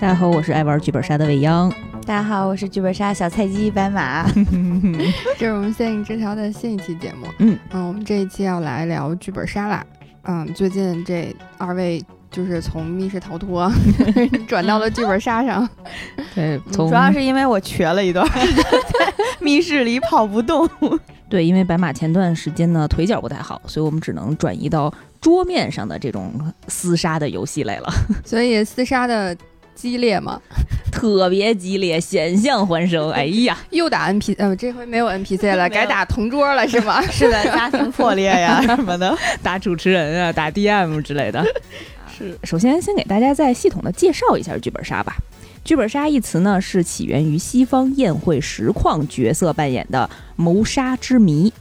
大家好，我是爱玩剧本杀的未央。大家好，我是剧本杀小菜鸡白马。这是我们限定枝条的新一期节目。嗯嗯，我们这一期要来聊剧本杀啦。嗯，最近这二位就是从密室逃脱 转到了剧本杀上。对，从主要是因为我瘸了一段，在 密室里跑不动。对，因为白马前段时间呢腿脚不太好，所以我们只能转移到桌面上的这种厮杀的游戏类了。所以厮杀的激烈吗，特别激烈，险象环生。哎呀，又打 NP，呃，这回没有 NPC 了，改打同桌了是吗？是的，家庭破裂呀什么的，打主持人啊，打 DM 之类的。是，首先先给大家再系统的介绍一下剧本杀吧。剧本杀一词呢，是起源于西方宴会实况角色扮演的谋杀之谜，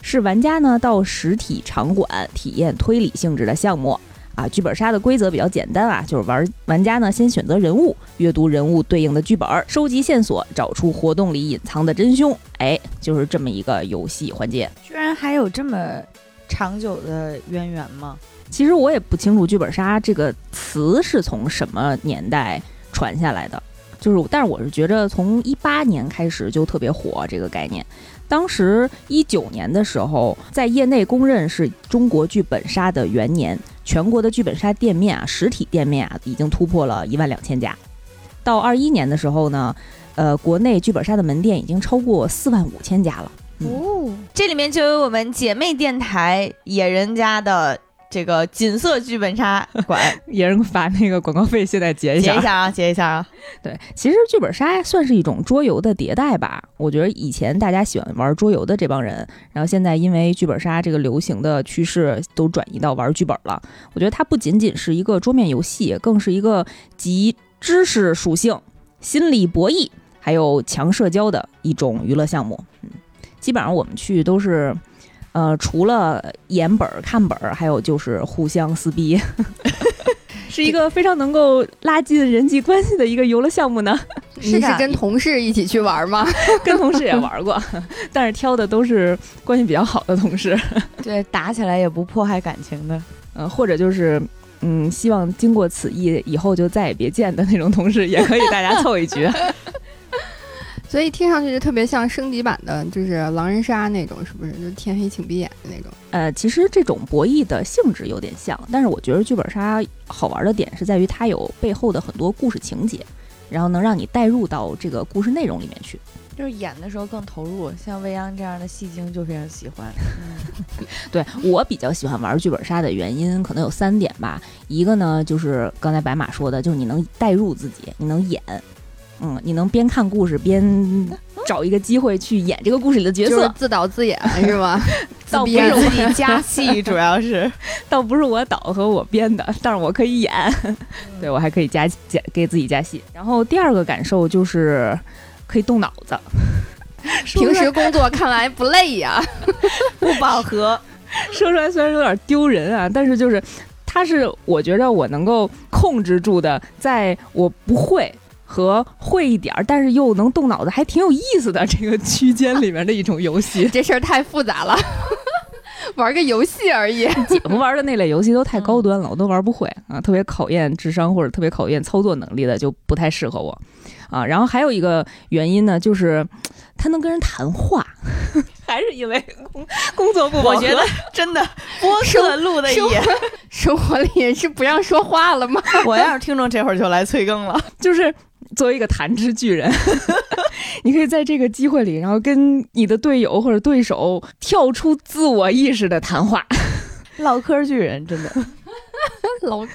是玩家呢到实体场馆体验推理性质的项目。啊，剧本杀的规则比较简单啊，就是玩玩家呢先选择人物，阅读人物对应的剧本，收集线索，找出活动里隐藏的真凶。哎，就是这么一个游戏环节。居然还有这么长久的渊源吗？其实我也不清楚剧本杀这个词是从什么年代传下来的，就是，但是我是觉着从一八年开始就特别火这个概念。当时一九年的时候，在业内公认是中国剧本杀的元年，全国的剧本杀店面啊，实体店面啊，已经突破了一万两千家。到二一年的时候呢，呃，国内剧本杀的门店已经超过四万五千家了。嗯哦，这里面就有我们姐妹电台野人家的这个锦色剧本杀 馆，也人把那个广告费现在结一下结一。下啊，结一下啊。对，其实剧本杀算是一种桌游的迭代吧。我觉得以前大家喜欢玩桌游的这帮人，然后现在因为剧本杀这个流行的趋势，都转移到玩剧本了。我觉得它不仅仅是一个桌面游戏，更是一个集知识属性、心理博弈还有强社交的一种娱乐项目。嗯，基本上我们去都是。呃，除了演本儿、看本儿，还有就是互相撕逼，是一个非常能够拉近人际关系的一个游乐项目呢。你 是跟同事一起去玩吗？跟同事也玩过，但是挑的都是关系比较好的同事，对，打起来也不迫害感情的。呃，或者就是嗯，希望经过此役以后就再也别见的那种同事，也可以大家凑一局。所以听上去就特别像升级版的，就是狼人杀那种，是不是？就天黑请闭眼的那种。呃，其实这种博弈的性质有点像，但是我觉得剧本杀好玩的点是在于它有背后的很多故事情节，然后能让你带入到这个故事内容里面去。就是演的时候更投入，像未央这样的戏精就非常喜欢。嗯，对我比较喜欢玩剧本杀的原因可能有三点吧，一个呢就是刚才白马说的，就是你能带入自己，你能演，嗯，你能边看故事边找一个机会去演这个故事里的角就是色，自导自演是吗？倒不自编是自己加戏，主要是。倒不是我导和我编的，但是我可以演，对我还可以加加给自己加戏。然后第二个感受就是可以动脑子，平时工作看来不累呀。不饱和，说出来虽然有点丢人啊，但是就是它是我觉得我能够控制住的，在我不会。和会一点儿，但是又能动脑子，还挺有意思的这个区间里面的一种游戏。这事儿太复杂了，玩个游戏而已。姐夫玩的那类游戏都太高端了，我都玩不会啊，特别考验智商或者特别考验操作能力的就不太适合我啊。然后还有一个原因呢，就是他能跟人谈话，还是因为工工作不饱和我觉得真的播客录的生也，生活里是不让说话了吗？我要是听众这会儿就来催更了。就是作为一个弹之巨人，你可以在这个机会里，然后跟你的队友或者对手跳出自我意识的谈话。唠嗑巨人真的，老可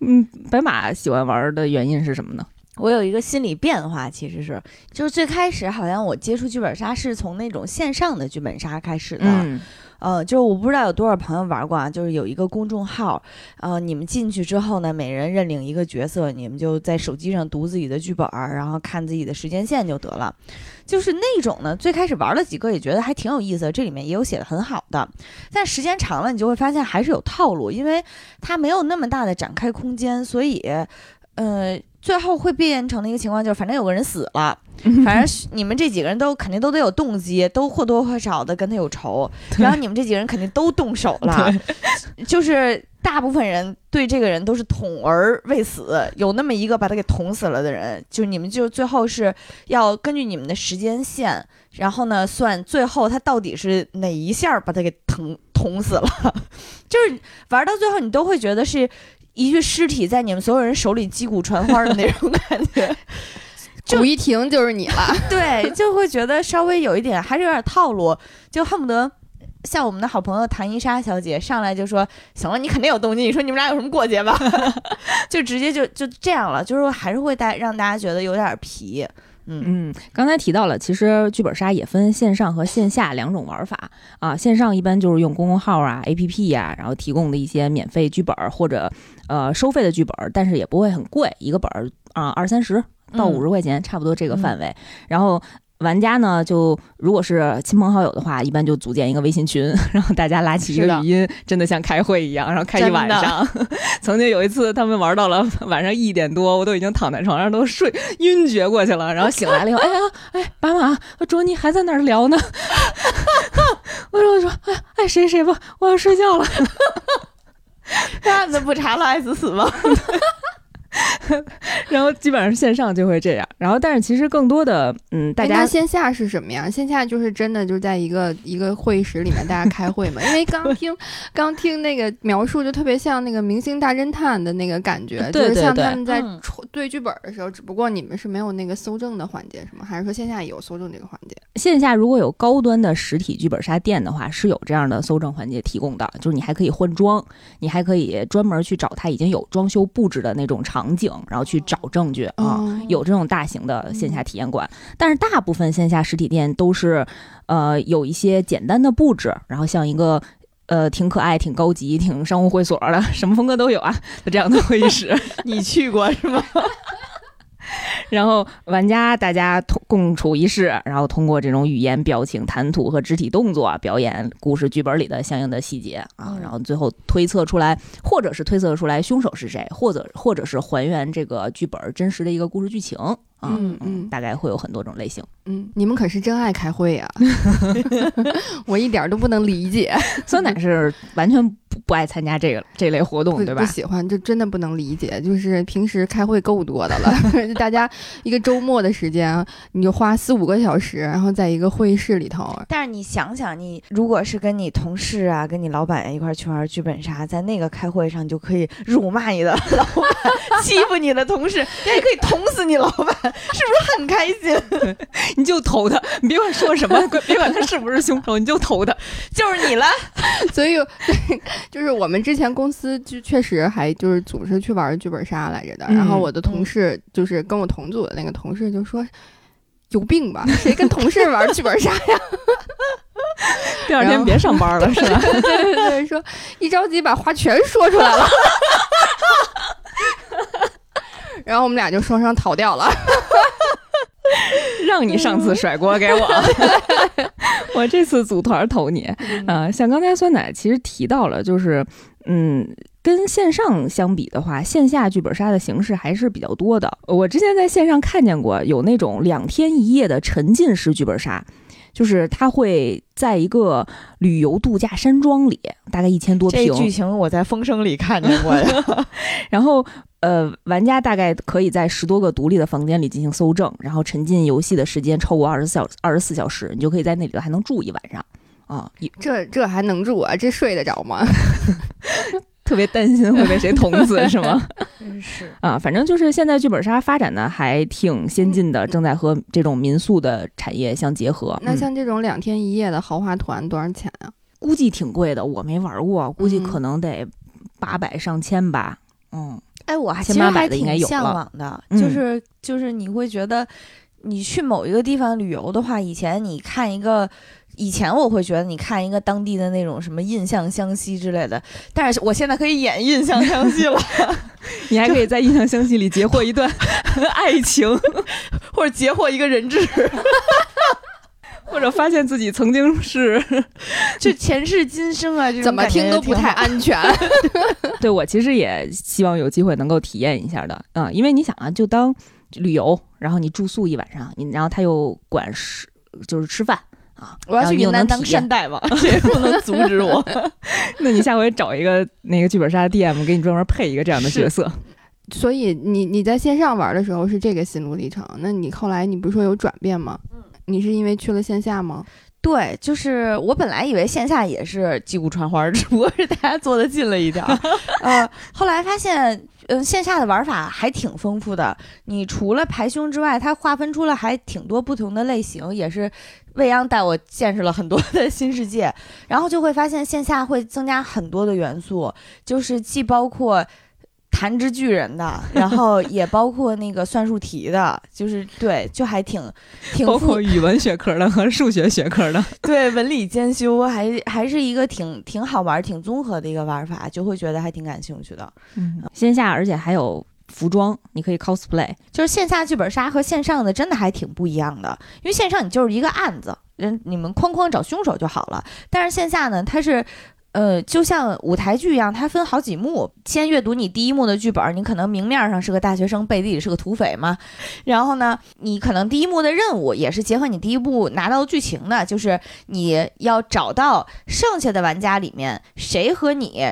嗯，白马喜欢玩的原因是什么呢？我有一个心理变化，其实是就是最开始好像我接触剧本杀是从那种线上的剧本杀开始的，嗯呃，就是我不知道有多少朋友玩过啊，就是有一个公众号，呃，你们进去之后呢，每人认领一个角色，你们就在手机上读自己的剧本儿，然后看自己的时间线就得了。就是那种呢，最开始玩了几个也觉得还挺有意思，这里面也有写的很好的，但时间长了你就会发现还是有套路，因为它没有那么大的展开空间，所以，呃。最后会变成的一个情况就是，反正有个人死了，反正你们这几个人都肯定都得有动机，都或多或少的跟他有仇，然后你们这几个人肯定都动手了，就是大部分人对这个人都是捅而未死，有那么一个把他给捅死了的人，就你们就最后是要根据你们的时间线，然后呢算最后他到底是哪一下把他给捅捅死了，就是玩到最后你都会觉得是一具尸体在你们所有人手里击鼓传花的那种感觉。就鼓一停就是你了。对，就会觉得稍微有一点，还是有点套路，就恨不得像我们的好朋友唐伊莎小姐上来就说：“行了，你肯定有动机，你说你们俩有什么过节吧？”就直接就就这样了，就是还是会带让大家觉得有点皮。嗯嗯，刚才提到了，其实剧本杀也分线上和线下两种玩法啊。线上一般就是用公众号啊、APP 呀、然后提供的一些免费剧本或者呃收费的剧本，但是也不会很贵，一个本儿啊二三十到五十块钱，差不多这个范围。然后玩家呢，就如果是亲朋好友的话，一般就组建一个微信群，然后大家拉起一个语音，真的像开会一样，然后开一晚上。曾经有一次，他们玩到了晚上一点多，我都已经躺在床上都睡晕厥过去了，然后醒来了以后，哎呀，哎，爸妈，卓尼还在那儿聊呢。我 说我说，哎哎，谁谁吧，我要睡觉了。那子不查了，爱死死吗？然后基本上线上就会这样，然后但是其实更多的，嗯，大哎家那线下是什么呀？线下就是真的就在一个一个会议室里面大家开会嘛？因为刚听刚听那个描述，就特别像那个《明星大侦探》的那个感觉，就是像他们在对剧本的时候，只不过你们是没有那个搜证的环节，是吗？还是说线下也有搜证这个环节？线下如果有高端的实体剧本杀店的话，是有这样的搜证环节提供的，就是你还可以换装，你还可以专门去找他已经有装修布置的那种场景，然后去找证据啊。哦有这种大型的线下体验馆，但是大部分线下实体店都是，呃，有一些简单的布置，然后像一个。呃，挺可爱、挺高级、挺商务会所的，什么风格都有啊，就这样的会议室。你去过是吗？然后玩家大家同共处一室，然后通过这种语言、表情、谈吐和肢体动作啊表演故事剧本里的相应的细节啊，嗯。然后最后推测出来，或者是推测出来凶手是谁，或者或者是还原这个剧本真实的一个故事剧情。啊，嗯嗯大概会有很多种类型。嗯，你们可是真爱开会呀、我一点儿都不能理解，酸奶是完全不不爱参加这个这类活动，对吧不？喜欢，就真的不能理解。就是平时开会够多的了，就大家一个周末的时间，你就花四五个小时，然后在一个会议室里头，但是你想想，你如果是跟你同事啊、跟你老板一块儿去玩剧本杀，在那个开会上，你就可以辱骂你的老板，欺负你的同事，你也可以捅死你老板，是不是很开心？你就投他，你别管说什么，别管他是不是凶手，你就投他。就是你了。所以对，就是我们之前公司就确实还就是组织去玩剧本杀来着的。嗯然后我的同事就是跟我同组的那个同事就说：“有病吧？谁跟同事玩剧本杀呀第二天别上班了，是吧？？”对对对，说一着急把话全说出来了。然后我们俩就双双逃掉了。让你上次甩锅给我，我这次组团投你。啊、像刚才酸奶其实提到了，就是嗯，跟线上相比的话，线下剧本杀的形式还是比较多的。我之前在线上看见过有那种两天一夜的沉浸式剧本杀。就是他会在一个旅游度假山庄里，大概一千多平这，剧情我在《风声》里看见过呀。然后呃，玩家大概可以在十多个独立的房间里进行搜证，然后沉浸游戏的时间超过二十小二十四小时，你就可以在那里头还能住一晚上啊。这这还能住啊？这睡得着吗？特别担心会被谁捅死 是吗？真是，啊，反正就是现在剧本杀发展的还挺先进的，正在和这种民宿的产业相结合。嗯那像这种两天一夜的豪华团多少钱啊？估计挺贵的，我没玩过，估计嗯可能得八百上千吧。嗯，哎，我还其实还挺向往的，嗯。就是就是你会觉得，你去某一个地方旅游的话，以前你看一个。以前我会觉得你看一个当地的那种什么印象湘西之类的，但是我现在可以演印象湘西了，你还可以在印象湘西里截获一段 爱情，或者截获一个人质，或者发现自己曾经是 就前世今生啊，这种怎么听都不太安全。对我其实也希望有机会能够体验一下的，嗯，因为你想啊，就当旅游，然后你住宿一晚上，你然后他又管吃就是吃饭啊，我要去云南当山大王，谁 不能阻止我？那你下回找一个那个剧本杀的 DM 给你专门配一个这样的角色。所以你你在线上玩的时候是这个心路历程，那你后来你不是说有转变吗？嗯你是因为去了线下吗？对，就是我本来以为线下也是击鼓传花，只不过是大家坐的近了一点儿。呃，后来发现，嗯、线下的玩法还挺丰富的。你除了排胸之外，它划分出了还挺多不同的类型，也是未央带我见识了很多的新世界。然后就会发现线下会增加很多的元素，就是既包括。弹指巨人的，然后也包括那个算术题的，就是对，就还挺挺包括语文学科的和数学学科的。对，文理兼修，还还是一个挺挺好玩、挺综合的一个玩法，就会觉得还挺感兴趣的。嗯，线下而且还有服装，你可以 cosplay。就是线下剧本杀和线上的真的还挺不一样的，因为线上你就是一个案子，人你们哐哐找凶手就好了，但是线下呢，它是。呃，就像舞台剧一样，它分好几幕。先阅读你第一幕的剧本，你可能明面上是个大学生，背地里是个土匪嘛。然后呢，你可能第一幕的任务也是结合你第一部拿到剧情的，就是你要找到剩下的玩家里面谁和你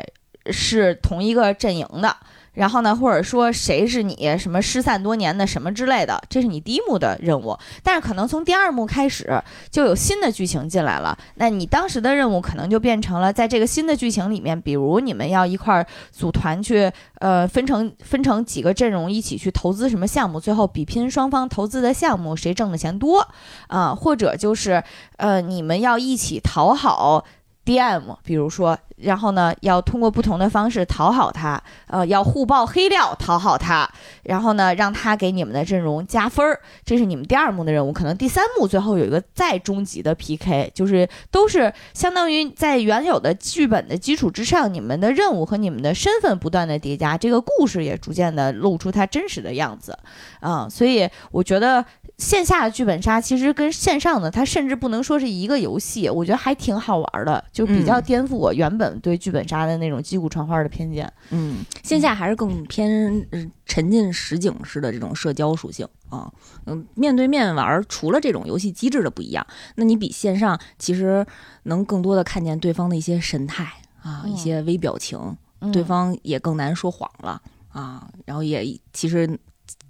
是同一个阵营的。然后呢，或者说谁是你什么失散多年的什么之类的，这是你第一幕的任务。但是可能从第二幕开始就有新的剧情进来了，那你当时的任务可能就变成了在这个新的剧情里面，比如你们要一块儿组团去，呃，分成分成几个阵容一起去投资什么项目，最后比拼双方投资的项目谁挣的钱多啊、或者就是呃你们要一起讨好。DM，比如说，然后呢，要通过不同的方式讨好他，呃，要互爆黑料讨好他，然后呢，让他给你们的阵容加分儿，这是你们第二幕的任务。可能第三幕最后有一个再终极的 PK，就是都是相当于在原有的剧本的基础之上，你们的任务和你们的身份不断的叠加，这个故事也逐渐的露出它真实的样子，啊、所以我觉得线下的剧本杀其实跟线上的它甚至不能说是一个游戏，我觉得还挺好玩的，就比较嗯颠覆我原本对剧本杀的那种击鼓传花的偏见。嗯，线下还是更偏呃沉浸实景式的这种社交属性啊。嗯，面对面玩儿，除了这种游戏机制的不一样，那你比线上其实能更多的看见对方的一些神态啊，嗯一些微表情，嗯对方也更难说谎了啊，然后也其实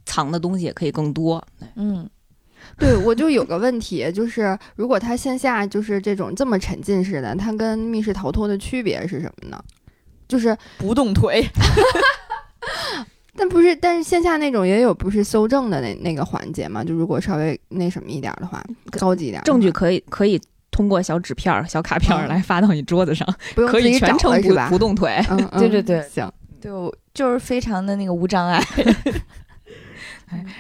藏的东西也可以更多。嗯，对，我就有个问题，就是如果它线下就是这种这么沉浸式的，它跟密室逃脱的区别是什么呢？就是，不动腿。但不是，但是线下那种也有不是搜证的那那个环节嘛？就如果稍微那什么一点儿的话，高级一点儿，证据可以可以通过小纸片儿、小卡片来发到你桌子上，不用可以自己找全程不了是吧？不动腿。嗯，嗯对对对行，就就是非常的那个无障碍。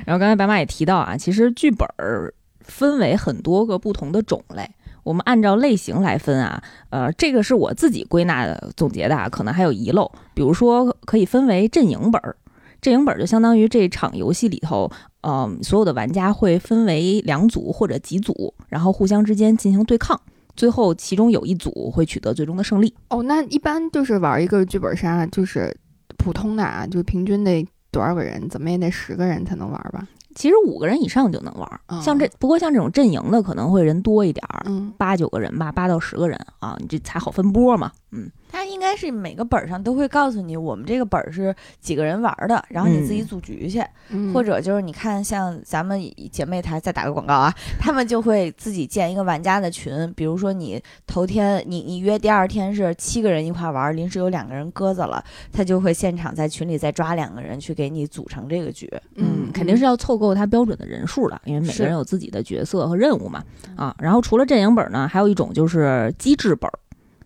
然后刚才白马也提到啊，其实剧本儿分为很多个不同的种类，我们按照类型来分啊，呃，这个是我自己归纳的总结的啊，可能还有遗漏，比如说可以分为阵营本儿，阵营本儿就相当于这场游戏里头，嗯、所有的玩家会分为两组或者几组，然后互相之间进行对抗。最后，其中有一组会取得最终的胜利。哦，那一般就是玩一个剧本杀，就是普通的啊，就是平均得多少个人？怎么也得十个人才能玩吧？其实五个人以上就能玩像这不过像这种阵营的可能会人多一点儿，嗯，八九个人吧，八到十个人啊，你这才好分波嘛。嗯，它应该是每个本儿上都会告诉你，我们这个本儿是几个人玩儿的，然后你自己嗯组局去，嗯或者就是你看像咱们姐妹台再打个广告啊，他们就会自己建一个玩家的群，比如说你头天你你约第二天是七个人一块玩儿，临时有两个人鸽子了，他就会现场在群里再抓两个人去给你组成这个局。嗯，肯定是要凑够他标准的人数的，因为每个人有自己的角色和任务嘛。啊，然后除了阵营本呢，还有一种就是机制本儿，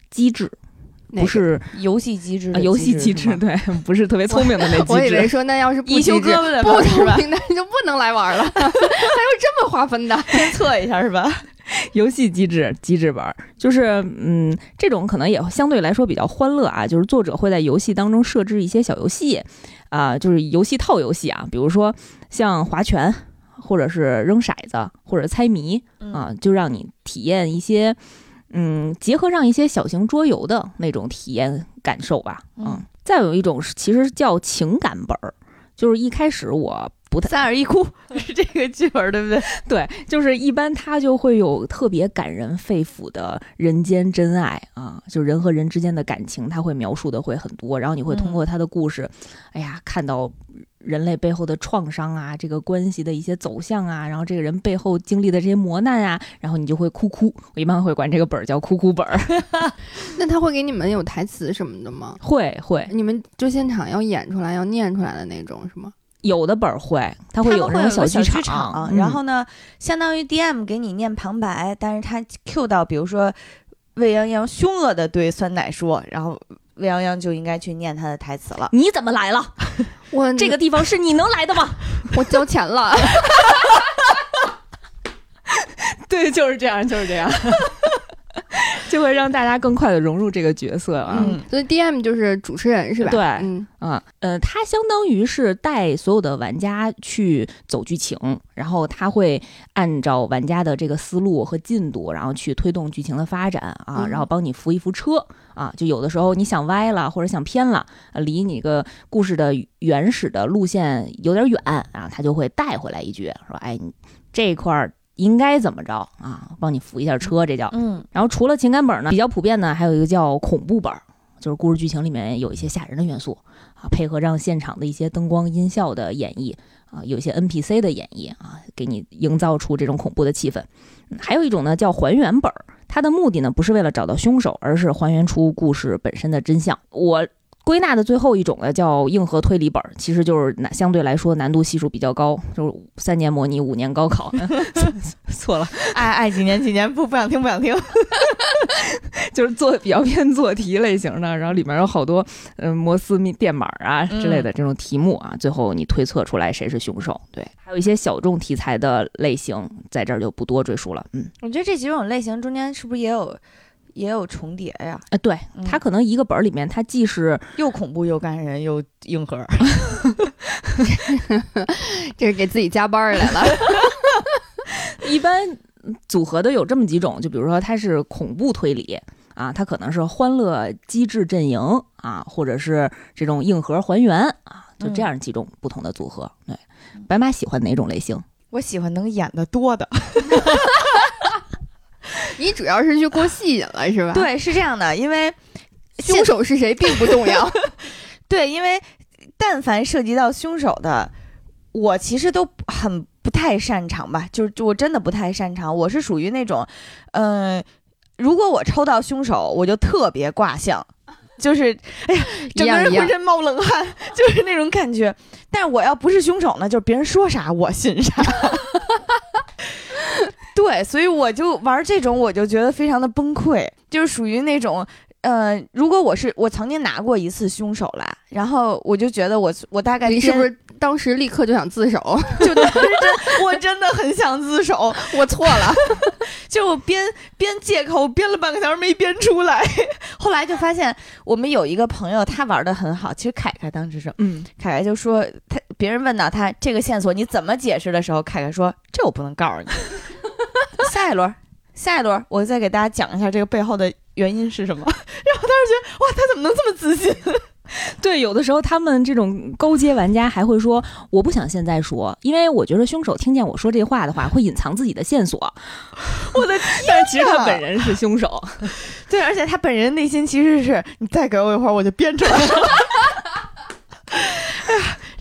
机制不是、游戏机制啊游戏机制，对，不是特别聪明的那我以为。说那要是不一休机制胳膊的不本儿是吧？聪明的你就不能来玩了，还有这么划分的？先测一下是吧？游戏机制机制本儿就是嗯，这种可能也相对来说比较欢乐啊，就是作者会在游戏当中设置一些小游戏啊、就是游戏套游戏啊，比如说像划拳。或者是扔骰子，或者猜谜啊，就让你体验一些，嗯，结合上一些小型桌游的那种体验感受吧。嗯再有一种是，其实叫情感本儿，就是一开始我不太三二一哭 是这个剧本对不对？对，就是一般他就会有特别感人肺腑的人间真爱啊，就人和人之间的感情，他会描述的会很多，然后你会通过他的故事，哎呀，看到人类背后的创伤啊，这个关系的一些走向啊，然后这个人背后经历的这些磨难啊，然后你就会哭哭。我一般会管这个本儿叫哭哭本儿。那他会给你们有台词什么的吗？会会，你们就现场要演出来、要念出来的那种是吗？有的本儿会，它会有那种小剧场，然后呢，相当于 DM 给你念旁白，但是他 Q 到，比如说魏泱泱凶恶的对酸奶说，然后魏泱泱就应该去念他的台词了。你怎么来了？我这个地方是你能来的吗？我交钱了。对，就是这样，就是这样。就会让大家更快的融入这个角色啊，所以 DM 就是主持人是吧？对，嗯啊，呃，他相当于是带所有的玩家去走剧情，然后他会按照玩家的这个思路和进度，然后去推动剧情的发展啊，然后帮你扶一扶车啊。就有的时候你想歪了或者想偏了，离你个故事的原始的路线有点远啊，他就会带回来一句说：“哎，你这块儿。”应该怎么着啊？帮你扶一下车，这叫嗯。然后除了情感本呢，比较普遍呢还有一个叫恐怖本，就是故事剧情里面有一些吓人的元素啊，配合上现场的一些灯光音效的演绎啊，有些 NPC 的演绎啊，给你营造出这种恐怖的气氛。还有一种呢叫还原本，它的目的呢不是为了找到凶手，而是还原出故事本身的真相。我。归纳的最后一种呢，叫硬核推理本，其实就是难相对来说难度系数比较高，就是三年模拟，五年高考。错了，爱爱几年几年不不想听不想听，就是做比较偏做题类型的，然后里面有好多嗯摩斯密电码啊之类的这种题目啊，最后你推测出来谁是凶手。对，还有一些小众题材的类型，在这儿就不多赘述了。嗯，我觉得这几种类型中间是不是也有？也有重叠呀，啊，对，它可能一个本儿里面，它既是又恐怖又感人又硬核，这是给自己加班来了。一般组合的有这么几种，就比如说它是恐怖推理啊，它可能是欢乐机智阵营啊，或者是这种硬核还原啊，就这样几种不同的组合。对，白马喜欢哪种类型？我喜欢能演的多的。你主要是去过戏瘾了，是吧？对，是这样的，因为凶手是谁并不重要。对，因为但凡涉及到凶手的，我其实都很不太擅长吧，就是我真的不太擅长。我是属于那种，嗯，如果我抽到凶手，我就特别卦象，就是哎呀，整个人浑身冒冷汗，就是那种感觉。但是我要不是凶手呢，就是别人说啥我信啥。对，所以我就玩这种，我就觉得非常的崩溃，就是属于那种，呃，如果我是我曾经拿过一次凶手来，然后我就觉得我我大概你是不是当时立刻就想自首？就真我真的很想自首，我错了，就我编编借口编了半个小时没编出来，后来就发现我们有一个朋友他玩的很好，其实凯凯当时是，嗯，凯凯就说他别人问到他这个线索你怎么解释的时候，凯凯说这我不能告诉你。下一轮，下一轮，我再给大家讲一下这个背后的原因是什么。然后当时觉得，哇，他怎么能这么自信？对，有的时候他们这种勾结玩家还会说，我不想现在说，因为我觉得凶手听见我说这话的话，会隐藏自己的线索。我的天！但其实他本人是凶手。对，而且他本人内心其实是，你再给我一会儿，我就编出来了。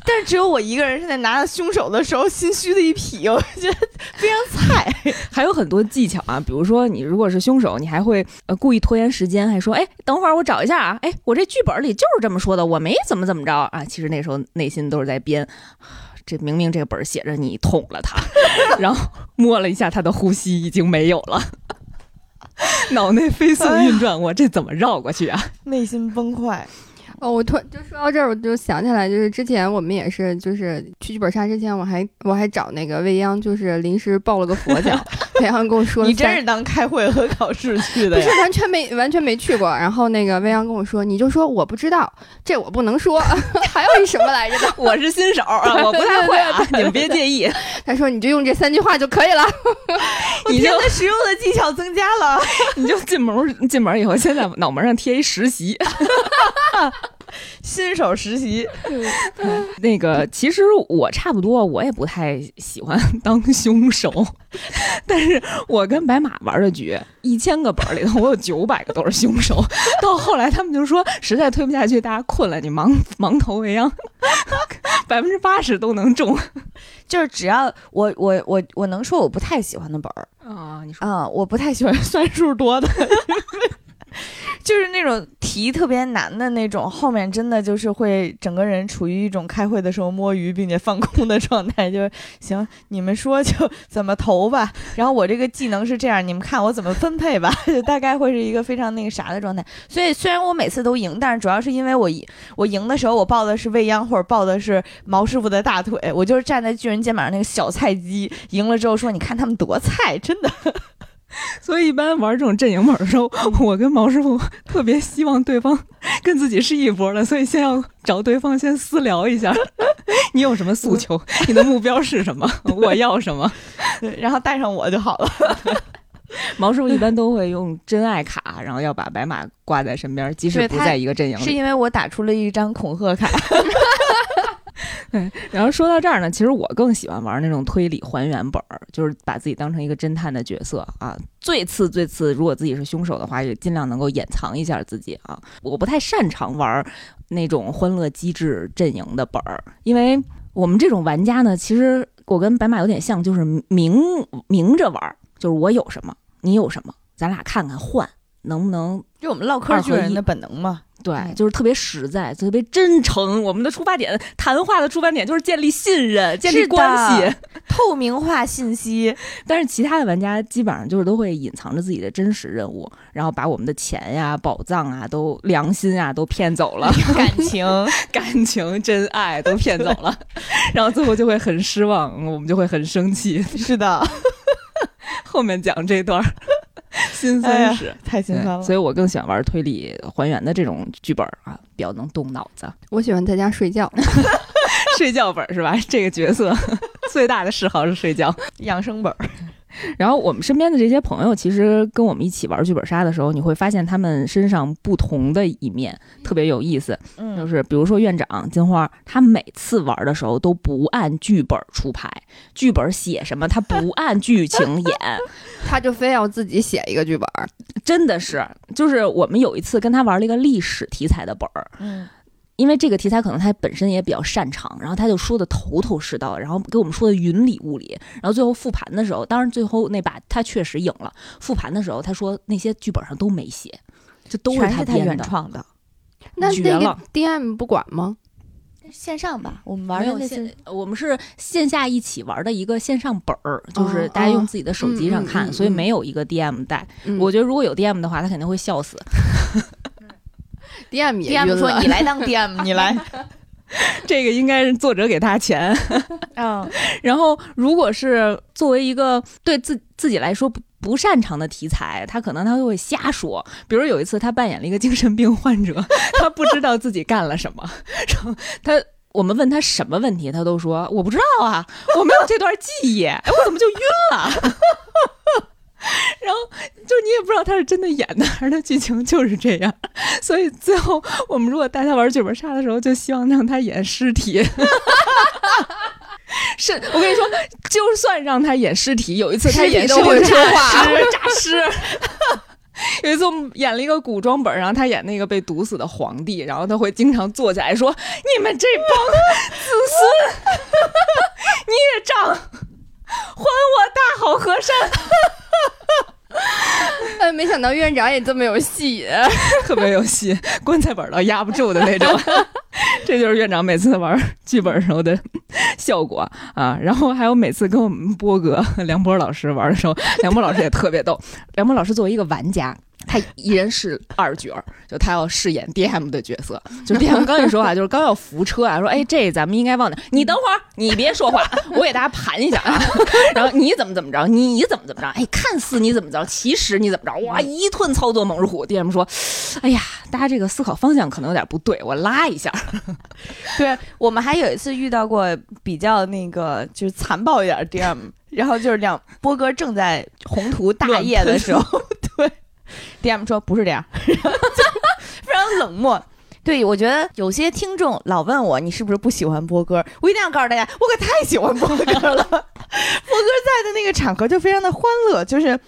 但是只有我一个人是在拿着凶手的时候心虚的一匹，我觉得非常菜。还有很多技巧啊，比如说你如果是凶手，你还会呃故意拖延时间，还说哎等会儿我找一下啊，哎我这剧本里就是这么说的，我没怎么怎么着啊。其实那时候内心都是在编，这明明这个本写着你捅了他，然后摸了一下他的呼吸已经没有了，脑内飞速运转，我这怎么绕过去啊？内心崩溃。哦，我突就说到这儿，我就想起来，就是之前我们也是，就是去剧本杀之前，我还我还找那个未央，就是临时抱了个佛脚，未央跟我说，你真是当开会和考试去的，不是完全没完全没去过。然后那个未央跟我说，你就说我不知道，这我不能说。还有一什么来着的？我是新手啊，我不太会啊，你们别介意。他说你就用这三句话就可以了。你天的实用的技巧增加了，你就进门进门以后，先在脑门上贴一实习。新手实习。那个，其实我差不多，我也不太喜欢当凶手，但是我跟白马玩的局，一千个本里头，我有九百个都是凶手。到后来，他们就说实在推不下去，大家困了，你盲盲投为央，百分之八十都能中。就是只要我我我我能说我不太喜欢的本儿啊，你说啊，我不太喜欢算数多的。就是那种题特别难的那种，后面真的就是会整个人处于一种开会的时候摸鱼并且放空的状态，就是行，你们说就怎么投吧。然后我这个技能是这样，你们看我怎么分配吧，就大概会是一个非常那个啥的状态。所以虽然我每次都赢，但是主要是因为我我赢的时候我抱的是未央或者抱的是毛师傅的大腿，我就是站在巨人肩膀上那个小菜鸡。赢了之后说，你看他们多菜，真的。所以一般玩这种阵营本的时候，我跟毛师傅特别希望对方跟自己是一波的，所以先要找对方先私聊一下，你有什么诉求？你的目标是什么？我要什么？然后带上我就好了。毛师傅一般都会用真爱卡，然后要把白马挂在身边，即使不在一个阵营里。是因为我打出了一张恐吓卡。对，然后说到这儿呢，其实我更喜欢玩那种推理还原本儿，就是把自己当成一个侦探的角色啊。最次最次，如果自己是凶手的话，也尽量能够掩藏一下自己啊。我不太擅长玩那种欢乐机制阵营的本儿，因为我们这种玩家呢，其实我跟白马有点像，就是明明着玩，就是我有什么，你有什么，咱俩看看换能不能，就我们唠嗑巨人的本能嘛。对，就是特别实在，特别真诚。我们的出发点，谈话的出发点就是建立信任，建立关系，透明化信息。但是其他的玩家基本上就是都会隐藏着自己的真实任务，然后把我们的钱呀、宝藏啊、都良心啊都骗走了，感情、感情、真爱都骗走了，然后最后就会很失望，我们就会很生气。是的，后面讲这段。心酸史太心酸了，所以我更喜欢玩推理还原的这种剧本啊，比较能动脑子。我喜欢在家睡觉，睡觉本是吧？这个角色 最大的嗜好是睡觉，养生本。然后我们身边的这些朋友，其实跟我们一起玩剧本杀的时候，你会发现他们身上不同的一面，特别有意思。嗯，就是比如说院长金花，他每次玩的时候都不按剧本出牌，剧本写什么他不按剧情演，他就非要自己写一个剧本。真的是，就是我们有一次跟他玩了一个历史题材的本儿。嗯。因为这个题材可能他本身也比较擅长，然后他就说的头头是道，然后给我们说的云里雾里，然后最后复盘的时候，当然最后那把他确实赢了。复盘的时候，他说那些剧本上都没写，这都是他原创的。那那个 DM 不管吗？线上吧，我们玩的那些，我们是线下一起玩的一个线上本儿，就是大家用自己的手机上看，所以没有一个 DM 带。我觉得如果有 DM 的话，他肯定会笑死。DM，DM 说你来当 DM，你来，这个应该是作者给他钱。嗯，然后如果是作为一个对自自己来说不不擅长的题材，他可能他就会瞎说。比如有一次他扮演了一个精神病患者，他不知道自己干了什么，然后他我们问他什么问题，他都说我不知道啊，我没有这段记忆，哎，我怎么就晕了？然后就你也不知道他是真的演的，还是他剧情就是这样。所以最后我们如果带他玩剧本杀的时候，就希望让他演尸体。是我跟你说，就算让他演尸体，有一次他演尸体会说话，诈尸。有一次我们演了一个古装本，然后他演那个被毒死的皇帝，然后他会经常坐起来说：“你们这帮子 孙，孽障，还我大好河山！” 哎，没想到院长也这么有戏，特别有戏，棺材本都压不住的那种。这就是院长每次玩剧本时候的效果啊。然后还有每次跟我们波哥梁波老师玩的时候，梁波老师也特别逗。梁波老师作为一个玩家。他一人是二角，就他要饰演 DM 的角色。就是 DM 刚一说话，就是刚要扶车啊，说：“哎，这咱们应该忘掉？你等会儿，你别说话，我给大家盘一下啊。然后你怎么怎么着，你怎么怎么着？哎，看似你怎么着，其实你怎么着？哇，一顿操作猛如虎。DM 说：哎呀，大家这个思考方向可能有点不对，我拉一下。对我们还有一次遇到过比较那个就是残暴一点 DM，然后就是两波哥正在宏图大业的时候，对。DM 说不是这样，非常冷漠。对，我觉得有些听众老问我你是不是不喜欢波哥，我一定要告诉大家，我可太喜欢波哥了。波哥在的那个场合就非常的欢乐，就是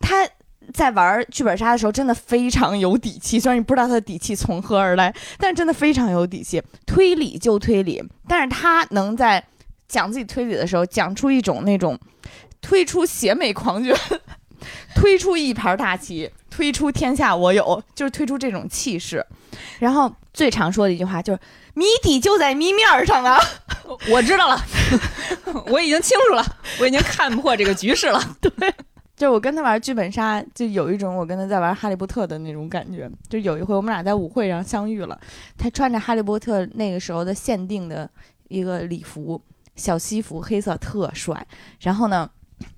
他在玩剧本杀的时候真的非常有底气，虽然你不知道他的底气从何而来，但是真的非常有底气。推理就推理，但是他能在讲自己推理的时候讲出一种那种推出邪魅狂狷。推出一盘大棋，推出天下我有，就是推出这种气势。然后最常说的一句话就是“谜底就在谜面上啊我知道了，我已经清楚了，我已经看破这个局势了。”对就是我跟他玩剧本杀，就有一种我跟他在玩哈利波特的那种感觉。就有一回我们俩在舞会上相遇了，他穿着哈利波特那个时候的限定的一个礼服，小西服，黑色，特帅。然后呢，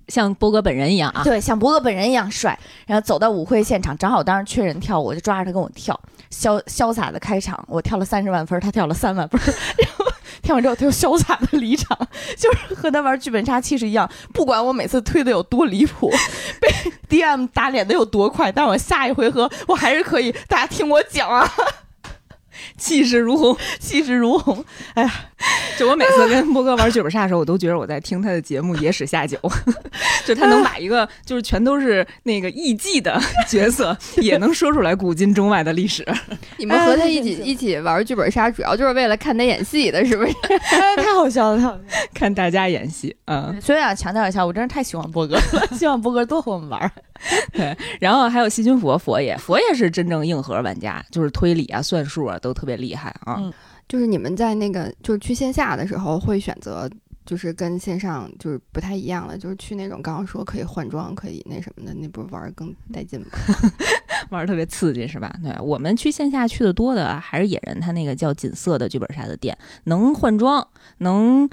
像波哥本人一样啊，对，像波哥本人一样帅。然后走到舞会现场，正好当时缺人跳舞，我就抓着他跟我跳，潇潇洒的开场，我跳了三十万分，他跳了三万分，然后跳完之后他就潇洒的离场，就是和他玩剧本杀气势一样。不管我每次推的有多离谱，被 DM 打脸的有多快，但我下一回合我还是可以，大家听我讲啊，气势如虹。气势如虹。哎呀 就我每次跟波哥玩剧本杀的时候，我都觉得我在听他的节目《野史下酒》，就他能把一个就是全都是那个艺妓的角色，也能说出来古今中外的历史。你们和他一起哎一起玩剧本杀，主要就是为了看他演戏的，是不是？太好笑了，太好笑了。看大家演戏，嗯，所以想强调一下，我真是太喜欢波哥了，希望波哥多和我们玩。对然后还有细菌佛佛爷，佛爷是真正硬核玩家，就是推理啊、算术啊都特别厉害啊。嗯就是你们在那个就是去线下的时候会选择。就是跟线上就是不太一样的，就是去那种刚刚说可以换装、可以那什么的，那不是玩儿更带劲吗？玩儿特别刺激是吧？对我们去线下去的多的还是野人他那个叫锦瑟的剧本杀的店，能换装，能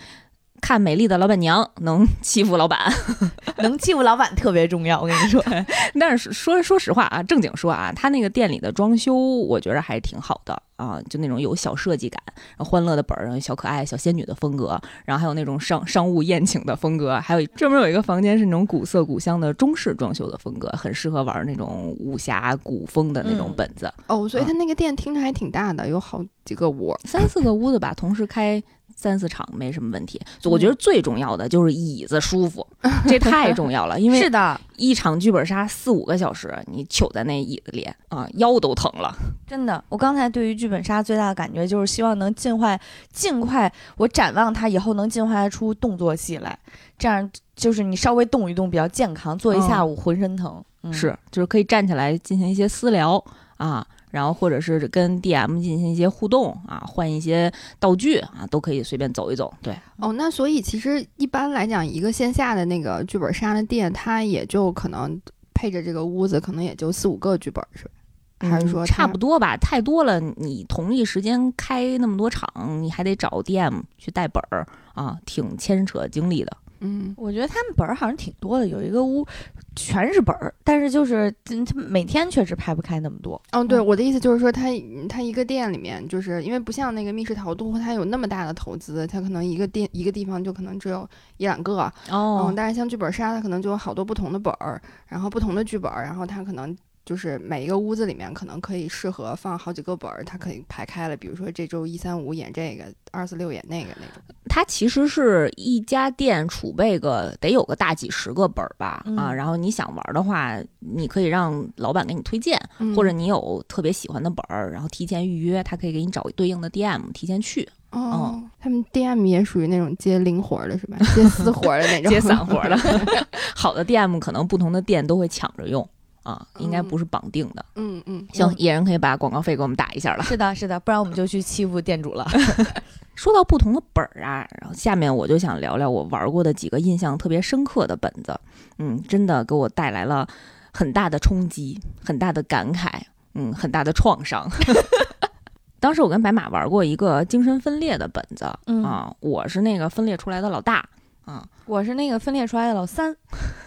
看美丽的老板娘，能欺负老板。能欺负老板特别重要，我跟你说。但是说说实话啊，正经说啊，他那个店里的装修我觉得还挺好的啊，就那种有小设计感，欢乐的本儿，小可爱、小仙女的风格，然后还有那种商商务宴请的风格，还有专门有一个房间是那种古色古香的中式装修的风格，很适合玩那种武侠古风的那种嗯本子。哦，所以他那个店听着还挺大的，有好几个屋。三四个屋子吧，同时开三四场没什么问题。我觉得最重要的就是椅子舒服，这太重要了。因为 是的，一场剧本杀四五个小时，你糗在那椅子里啊，腰都疼了。真的。我刚才对于剧本杀最大的感觉就是希望能尽快、尽快，我展望它以后能进化出动作戏来，这样就是你稍微动一动比较健康，坐一下午浑身疼。嗯、是，就是可以站起来进行一些私聊啊，然后或者是跟 DM 进行一些互动啊，换一些道具啊，都可以随便走一走。对，哦，那所以其实一般来讲，一个线下的那个剧本杀的店，它也就可能配着这个屋子，可能也就四五个剧本，是吧？还是说嗯差不多吧？太多了，你同一时间开那么多场，你还得找 DM 去带本儿啊，挺牵扯精力的。嗯，我觉得他们本儿好像挺多的，有一个屋全是本儿，但是就是嗯他每天确实排不开那么多。哦，对，嗯我的意思就是说他他一个店里面，就是因为不像那个密室逃脱，它有那么大的投资，它可能一个店一个地方就可能只有一两个，哦嗯，但是像剧本杀，它可能就有好多不同的本儿，然后不同的剧本儿，然后它可能就是每一个屋子里面可能可以适合放好几个本儿，它可以排开了，比如说这周一三五演这个，二四六演那个那种。它其实是一家店储备个得有个大几十个本儿吧，嗯啊，然后你想玩的话，你可以让老板给你推荐，嗯或者你有特别喜欢的本儿，然后提前预约，他可以给你找对应的 DM 提前去哦，他们 DM 也属于那种接零活儿的是吧？接私活儿的那种，接散活的。好的 DM 可能不同的店都会抢着用啊，应该嗯不是绑定的。嗯嗯，行，野人可以把广告费给我们打一下了。是的，是的，不然我们就去欺负店主了。说到不同的本儿啊，然后下面我就想聊聊我玩过的几个印象特别深刻的本子，嗯，真的给我带来了很大的冲击、很大的感慨，嗯，很大的创伤。当时我跟白马玩过一个精神分裂的本子、嗯啊，我是那个分裂出来的老大啊，我是那个分裂出来的老三，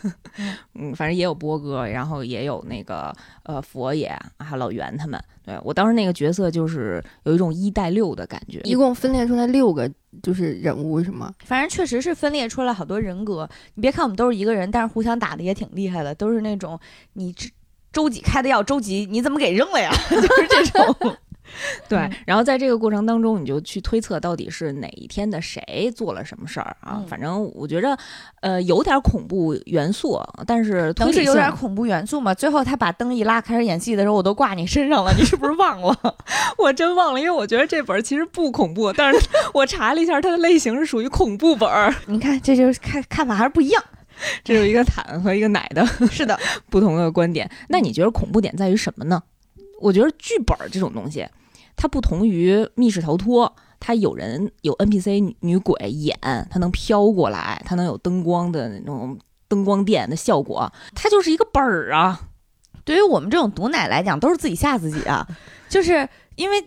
嗯，反正也有波哥，然后也有那个呃佛爷，还有老袁他们。对我当时那个角色就是有一种一带六的感觉，一共分裂出来六个就是人物是吗？反正确实是分裂出来好多人格。你别看我们都是一个人，但是互相打的也挺厉害的，都是那种你这周几开的药，周几你怎么给扔了呀？就是这种。对嗯，然后在这个过程当中，你就去推测到底是哪一天的谁做了什么事儿啊？嗯反正我觉着，呃，有点恐怖元素，但是推能是有点恐怖元素嘛？最后他把灯一拉，开始演戏的时候，我都挂你身上了，你是不是忘了？我真忘了，因为我觉得这本儿其实不恐怖，但是 我查了一下，它的类型是属于恐怖本儿。你看，这就是看看法还是不一样。这有一个坦和一个奶的是的，不同的观点。那你觉得恐怖点在于什么呢？我觉得剧本儿这种东西，它不同于密室逃脱，它有人有 NPC 女女鬼演，它能飘过来，它能有灯光的那种灯光电的效果，它就是一个本儿啊。对于我们这种毒奶来讲，都是自己吓自己啊，就是因为。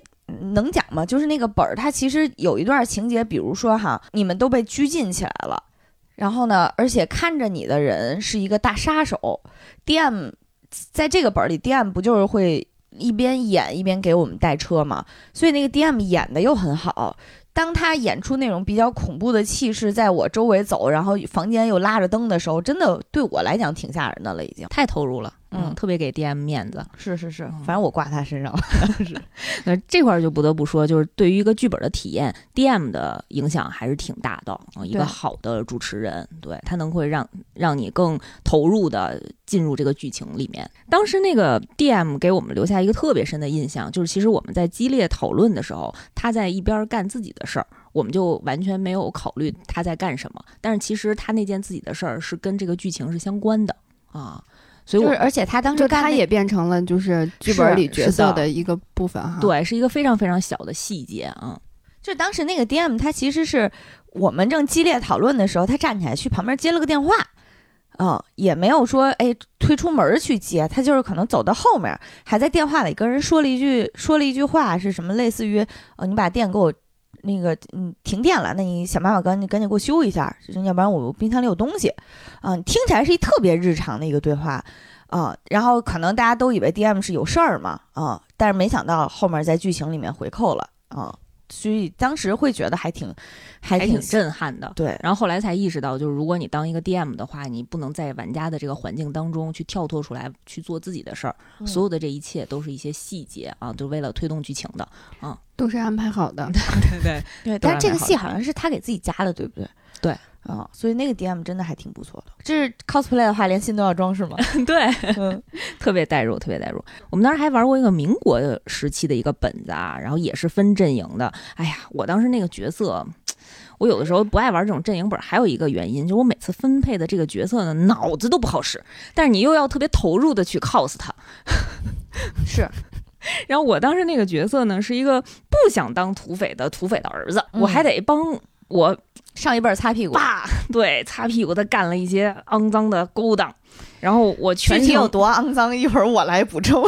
能讲吗？就是那个本儿，它其实有一段情节，比如说哈，你们都被拘禁起来了，然后呢，而且看着你的人是一个大杀手，DM 在这个本儿里，DM 不就是会一边演一边给我们带车嘛？所以那个 DM 演的又很好。当他演出那种比较恐怖的气势，在我周围走，然后房间又拉着灯的时候，真的对我来讲挺吓人的了，已经。太投入了，嗯，嗯特别给 DM 面子。是是是嗯，反正我挂他身上了。是那这块儿就不得不说，就是对于一个剧本的体验，DM 的影响还是挺大的。啊，一个好的主持人，对他能会让让你更投入的进入这个剧情里面。当时那个 DM 给我们留下一个特别深的印象，就是其实我们在激烈讨论的时候，他在一边干自己的事儿，我们就完全没有考虑他在干什么。但是其实他那件自己的事儿是跟这个剧情是相关的啊，所以我就是，而且他当时干那它也变成了就是剧是本里角色的一个部分哈。，对是一个非常非常小的细节啊。就当时那个 DM 他其实是我们正激烈讨论的时候，他站起来去旁边接了个电话，嗯，也没有说哎推出门儿去接，他就是可能走到后面，还在电话里跟人说了一句说了一句话，是什么类似于呃你把店给我。那个，嗯，停电了，那你想办法赶紧赶紧给我修一下，要不然我冰箱里有东西。嗯、听起来是一特别日常的一个对话，啊、然后可能大家都以为 DM 是有事儿嘛，啊、但是没想到后面在剧情里面回扣了，啊、所以当时会觉得还挺，还挺震撼的。对，然后后来才意识到，就是如果你当一个 DM 的话，你不能在玩家的这个环境当中去跳脱出来去做自己的事儿，嗯所有的这一切都是一些细节啊，就为了推动剧情的。都是安排好的。对对，对，对但这个戏好像是他给自己加的，对不对？对，啊、所以那个 DM 真的还挺不错的。这是 cosplay 的话，连心都要装是吗？对，嗯，特别代入，特别代入。我们当时还玩过一个民国时期的一个本子啊，然后也是分阵营的。哎呀，我当时那个角色。我有的时候不爱玩这种阵营本，还有一个原因就是我每次分配的这个角色呢，脑子都不好使，但是你又要特别投入的去 cos 他，是，然后我当时那个角色呢，是一个不想当土匪的土匪的儿子，嗯我还得帮我上一辈儿擦屁股，爸对擦屁股他干了一些肮脏的勾当，然后我全具体有多肮脏，一会儿我来补充。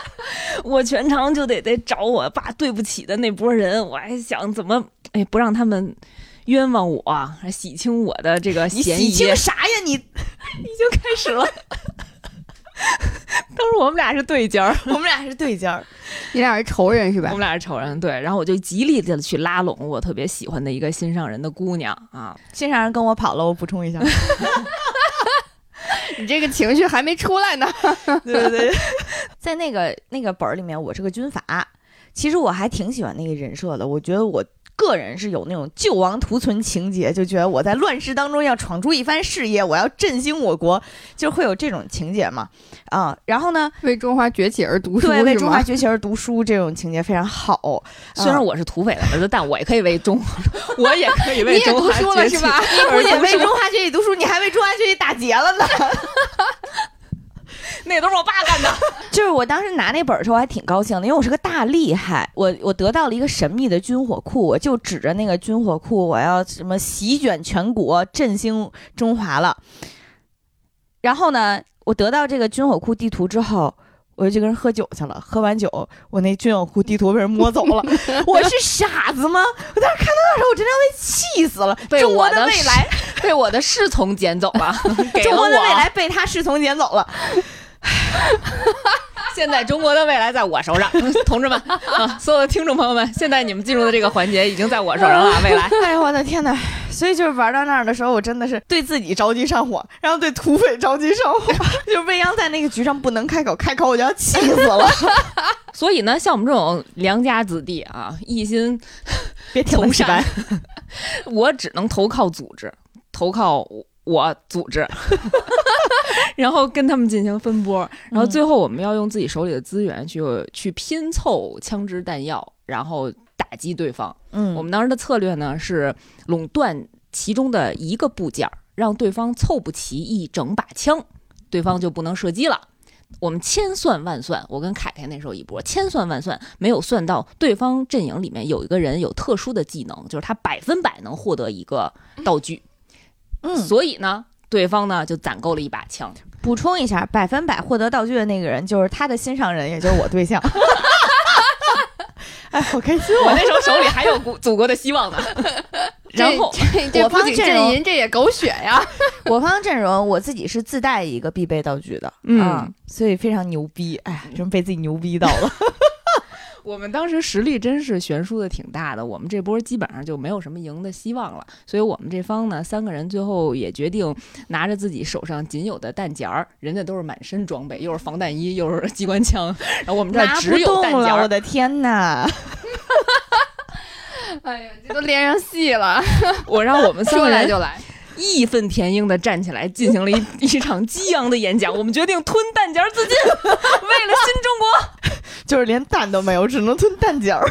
我全程就得得找我爸对不起的那波人，我还想怎么哎不让他们冤枉我，还洗清我的这个嫌疑，你洗清啥呀？你 已经开始了。当时我们俩是对尖儿，我们俩是对尖儿，你俩是仇人是吧我们？俩是仇人，对。然后我就极力的去拉拢我特别喜欢的一个心上人的姑娘啊，心上人跟我跑了，我补充一下。你这个情绪还没出来呢。对对对，在那个那个本儿里面，我是个军阀。其实我还挺喜欢那个人设的，我觉得我个人是有那种救亡图存情节，就觉得我在乱世当中要闯出一番事业，我要振兴我国，就会有这种情节嘛。啊、然后呢，为中华崛起而读书对，为中华？崛起而读书这种情节非常好。虽然啊我是土匪的儿子，但 我也可以为中，我也可以为中华读书了崛起是吧？不仅为中华崛起读书，你还为中华崛起打劫了呢。那都是我爸干的。就是我当时拿那本儿的时候，我还挺高兴的，因为我是个大厉害，我我得到了一个神秘的军火库，我就指着那个军火库，我要什么席卷全国，振兴中华了。然后呢，我得到这个军火库地图之后。我就去跟人喝酒去了，喝完酒，我那军火库地图被人摸走了。我是傻子吗？我当时看到那时候，我真的要被气死了。被中国的未来，被我的侍从捡走了，中国的未。来被他侍从捡走了。现在中国的未来在我手上，同志们啊，所有的听众朋友们，现在你们进入的这个环节已经在我手上了，未来。哎呦我的天呐！所以就是玩到那儿的时候，我真的是对自己着急上火，然后对土匪着急上火。就是未央在那个局上不能开口，开口我就要气死了。所以呢，像我们这种良家子弟啊，一心别挺从善，我只能投靠组织，投靠我组织，然后跟他们进行分拨，然后最后我们要用自己手里的资源去去拼凑枪支弹药，然后打击对方。嗯，我们当时的策略呢是垄断其中的一个部件，让对方凑不齐一整把枪，对方就不能射击了。我们千算万算，我跟凯凯那时候一波千算万算，没有算到对方阵营里面有一个人有特殊的技能，就是他百分百能获得一个道具。嗯，所以呢，对方呢就攒够了一把枪。补充一下，百分百获得道具的那个人就是他的心上人，也就是我对象。哎，好开心！我那时候手里还有祖祖国的希望呢。然后这这不仅阵营，这也狗血呀！我方阵容我自己是自带一个必备道具的，嗯，所以非常牛逼。哎，真被自己牛逼到了。我们当时实力真是悬殊的挺大的，我们这波基本上就没有什么赢的希望了。所以我们这方呢，三个人最后也决定拿着自己手上仅有的弹夹儿，人家都是满身装备，又是防弹衣，又是机关枪，然后我们这 只有弹夹儿。我的天哪！哎呀，这都连上戏了！我让我们三个人来就来。义愤填膺的站起来，进行了一一场激昂的演讲。我们决定吞弹夹自尽，为了新中国，就是连蛋都没有，只能吞蛋饺。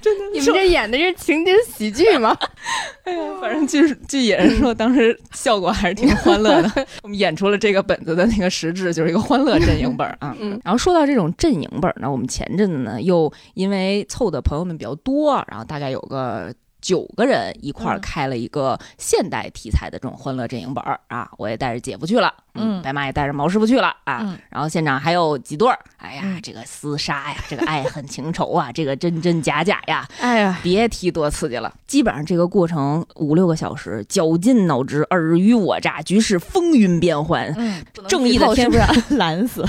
真的，你们这演的是情景喜剧吗？哎呀，反正据据野人说，当时效果还是挺欢乐的。我们演出了这个本子的那个实质，就是一个欢乐阵营本啊。嗯。然后说到这种阵营本呢，我们前阵子呢又因为凑的朋友们比较多，然后大概有个。九个人一块儿开了一个现代题材的这种欢乐阵营本儿啊，我也带着姐夫去了，嗯，白马也带着毛师傅去了啊，然后现场还有几对儿，哎呀，这个厮杀呀，这个爱恨情仇啊，这个真真假假呀，哎呀，别提多刺激了。基本上这个过程五六个小时，绞尽脑汁，尔虞我诈，局势风云变幻，嗯，正义的天不是蓝 死。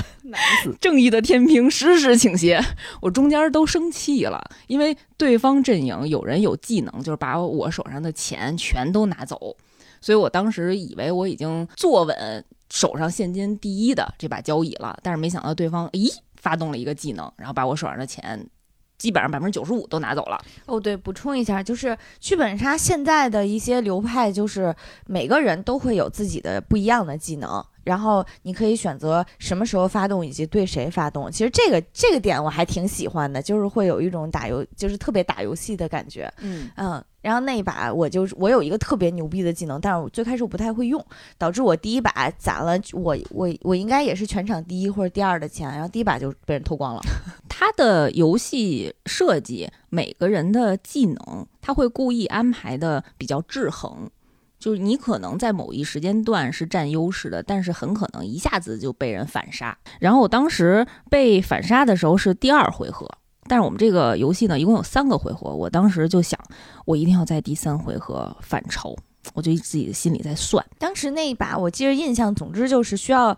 正义的天平时时倾斜，我中间都生气了，因为对方阵营有人有技能，就是把我手上的钱全都拿走，所以我当时以为我已经坐稳手上现金第一的这把交椅了，但是没想到对方咦发动了一个技能，然后把我手上的钱基本上百分之九十五都拿走了。哦，对，补充一下，就是剧本杀现在的一些流派，就是每个人都会有自己的不一样的技能。然后你可以选择什么时候发动以及对谁发动。其实这个这个点我还挺喜欢的，就是会有一种打游，就是特别打游戏的感觉。嗯嗯。然后那一把我就是我有一个特别牛逼的技能，但是我最开始我不太会用，导致我第一把攒了我我我应该也是全场第一或者第二的钱，然后第一把就被人偷光了。他的游戏设计，每个人的技能他会故意安排的比较制衡。就是你可能在某一时间段是占优势的，但是很可能一下子就被人反杀。然后我当时被反杀的时候是第二回合，但是我们这个游戏呢一共有三个回合，我当时就想我一定要在第三回合反超，我就自己的心里在算。当时那一把我记着印象，总之就是需要，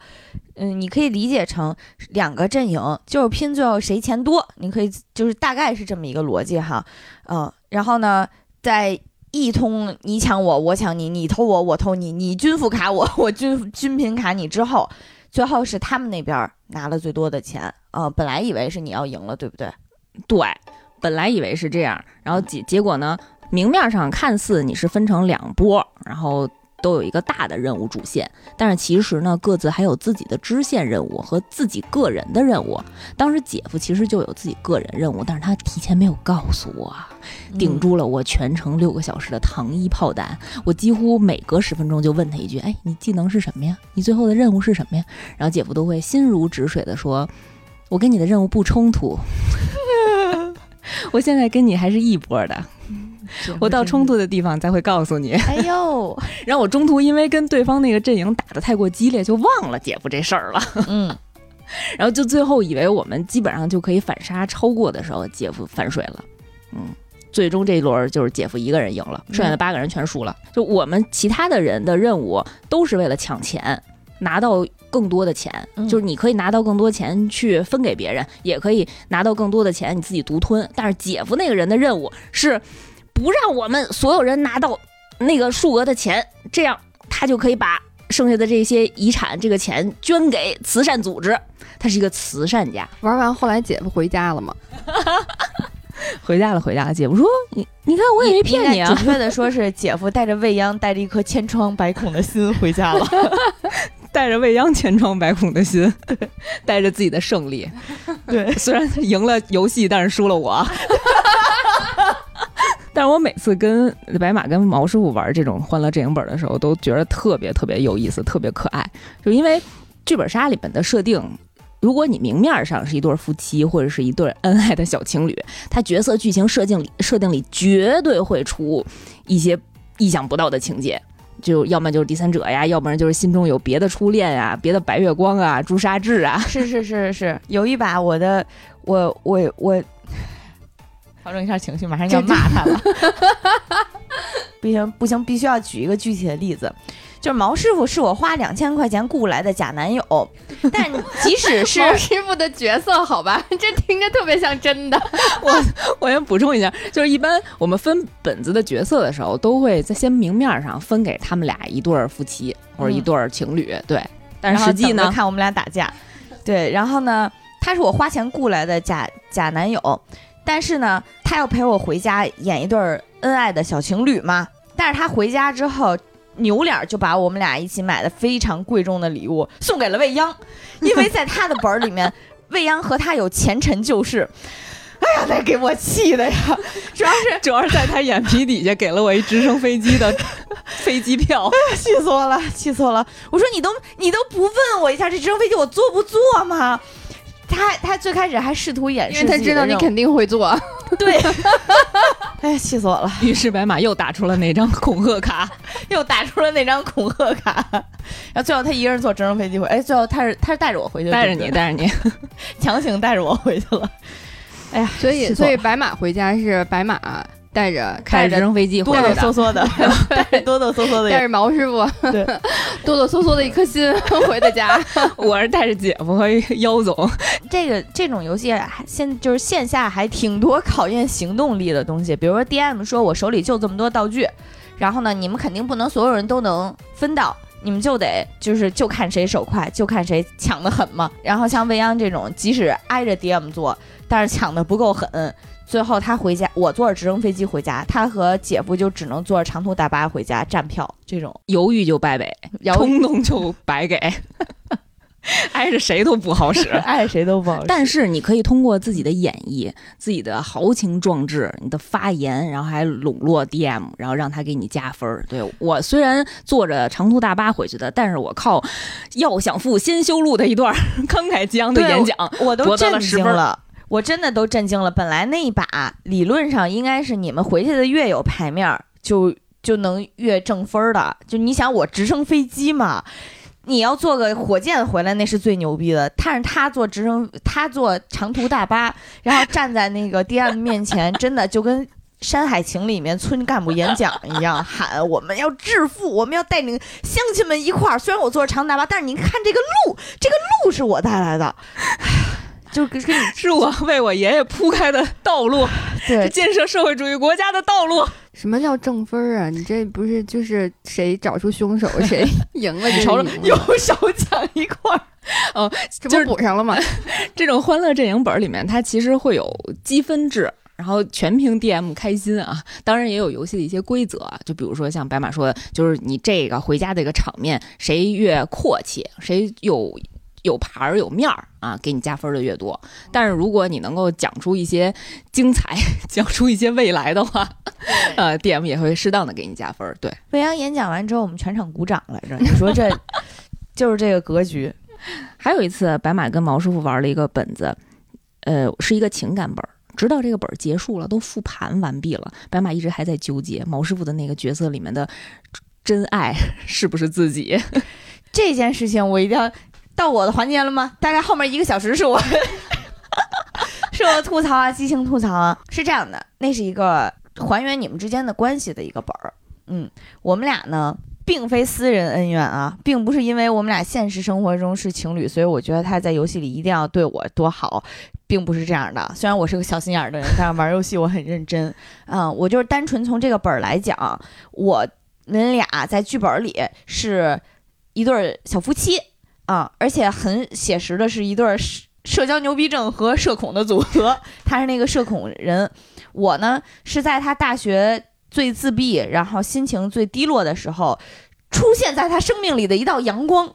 嗯，你可以理解成两个阵营就是拼最后谁钱多，你可以就是大概是这么一个逻辑哈，嗯，然后呢在。一通你抢我，我抢你，你偷我，我偷你，你军富卡我，我均均贫卡你之后，最后是他们那边拿了最多的钱啊！本来以为是你要赢了，对不对？对，本来以为是这样，然后结结果呢，明面上看似你是分成两波，然后。都有一个大的任务主线，但是其实呢，各自还有自己的支线任务和自己个人的任务。当时姐夫其实就有自己个人任务，但是他提前没有告诉我，顶住了我全程六个小时的糖衣炮弹。我几乎每隔十分钟就问他一句：“哎，你技能是什么呀？你最后的任务是什么呀？”然后姐夫都会心如止水的说：“我跟你的任务不冲突，我现在跟你还是一波的。”我到冲突的地方才会告诉你。哎呦，然后我中途因为跟对方那个阵营打得太过激烈，就忘了姐夫这事儿了。嗯，然后就最后以为我们基本上就可以反杀超过的时候，姐夫反水了。嗯，最终这一轮就是姐夫一个人赢了，剩下的八个人全输了。就我们其他的人的任务都是为了抢钱，拿到更多的钱。就是你可以拿到更多钱去分给别人，也可以拿到更多的钱你自己独吞。但是姐夫那个人的任务是。不让我们所有人拿到那个数额的钱，这样他就可以把剩下的这些遗产，这个钱捐给慈善组织。他是一个慈善家。玩完后来姐夫回家了吗？回家了，回家了。姐夫说：“你你看，我也没骗你啊。”准确的说是姐夫带着未央，带着一颗千疮百孔的心回家了，带着未央千疮百孔的心，带着自己的胜利。对，虽然赢了游戏，但是输了我。但是我每次跟白马跟毛师傅玩这种欢乐阵营本的时候，都觉得特别特别有意思，特别可爱。就因为剧本杀里面的设定，如果你明面上是一对夫妻或者是一对恩爱的小情侣，他角色剧情设定里设定里绝对会出一些意想不到的情节，就要么就是第三者呀，要不然就是心中有别的初恋呀，别的白月光啊，朱砂痣啊。是是是是，有一把我的我我我。调整一下情绪，马上就要骂他了。不行 不行，必须要举一个具体的例子，就是毛师傅是我花两千块钱雇来的假男友，但即使是毛师傅的角色，好吧，这听着特别像真的。我我先补充一下，就是一般我们分本子的角色的时候，都会在先明面上分给他们俩一对夫妻或者一对情侣，对。但是实际呢，看我们俩打架，对。然后呢，他是我花钱雇来的假假男友。但是呢，他要陪我回家演一对恩爱的小情侣嘛。但是他回家之后，扭脸就把我们俩一起买的非常贵重的礼物送给了未央，因为在他的本儿里面，未央和他有前尘旧事。哎呀，那给我气的呀！主要是 主要是在他眼皮底下给了我一直升飞机的 飞机票，气死我了，气死我了！我说你都你都不问我一下，这直升飞机我坐不坐吗？他他最开始还试图掩饰，因为他知道你肯定会做。对，哎，气死我了！于是白马又打出了那张恐吓卡，又打出了那张恐吓卡。然后最后他一个人坐直升飞机回，哎，最后他是他是带着我回去，带着你，带着你，强行带着我回去了。哎呀，所以所以白马回家是白马。带着开着直升飞机，哆哆嗦嗦的，带着哆哆嗦嗦的，带着毛师傅，对，哆哆嗦嗦的一颗心 回的家。我是带着姐夫和妖总。这个这种游戏现就是线下还挺多考验行动力的东西，比如说 DM 说我手里就这么多道具，然后呢，你们肯定不能所有人都能分到，你们就得就是就看谁手快，就看谁抢的狠嘛。然后像未央这种，即使挨着 DM 做，但是抢的不够狠。最后他回家，我坐着直升飞机回家，他和姐夫就只能坐着长途大巴回家站票。这种犹豫就败北，冲动就白给，挨着谁都不好使，挨着谁都不好使。但是你可以通过自己的演绎、自己的豪情壮志、你的发言，然后还笼络 DM，然后让他给你加分。对我虽然坐着长途大巴回去的，但是我靠要想富先修路的一段 慷慨激昂的演讲，我都震惊了。我真的都震惊了。本来那一把理论上应该是你们回去的越有牌面儿，就就能越挣分儿的。就你想我直升飞机嘛，你要坐个火箭回来那是最牛逼的。但是他坐直升，他坐长途大巴，然后站在那个 DM 面前，真的就跟《山海情》里面村干部演讲一样，喊我们要致富，我们要带领乡亲们一块儿。虽然我坐着长途大巴，但是您看这个路，这个路是我带来的。就给给你是我为我爷爷铺开的道路，对建设社会主义国家的道路。什么叫正分啊？你这不是就是谁找出凶手谁赢了？你瞅瞅，右手抢一块儿，哦，这不补上了吗？这种欢乐阵营本里面，它其实会有积分制，然后全凭 DM 开心啊。当然也有游戏的一些规则啊，就比如说像白马说的，就是你这个回家的一个场面，谁越阔气，谁有。有牌儿有面儿啊，给你加分的越多。但是如果你能够讲出一些精彩，讲出一些未来的话，呃，DM 也会适当的给你加分。对，未央演讲完之后，我们全场鼓掌来着。你说这 就是这个格局。还有一次，白马跟毛师傅玩了一个本子，呃，是一个情感本儿。直到这个本儿结束了，都复盘完毕了，白马一直还在纠结毛师傅的那个角色里面的真爱是不是自己。这件事情我一定要。到我的环节了吗？大概后面一个小时是我，是我吐槽啊，激情吐槽啊。是这样的，那是一个还原你们之间的关系的一个本儿。嗯，我们俩呢，并非私人恩怨啊，并不是因为我们俩现实生活中是情侣，所以我觉得他在游戏里一定要对我多好，并不是这样的。虽然我是个小心眼的人，但是玩游戏我很认真。嗯，我就是单纯从这个本儿来讲，我们俩在剧本里是。一对儿小夫妻啊，而且很写实的是一对儿社社交牛逼症和社恐的组合。他是那个社恐人，我呢是在他大学最自闭，然后心情最低落的时候，出现在他生命里的一道阳光。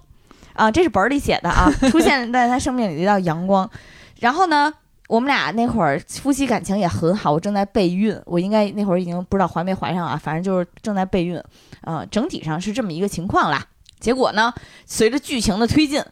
啊，这是本儿里写的啊，出现在他生命里的一道阳光。然后呢，我们俩那会儿夫妻感情也很好，我正在备孕，我应该那会儿已经不知道怀没怀上啊，反正就是正在备孕，啊、整体上是这么一个情况啦。结果呢，随着剧情的推进，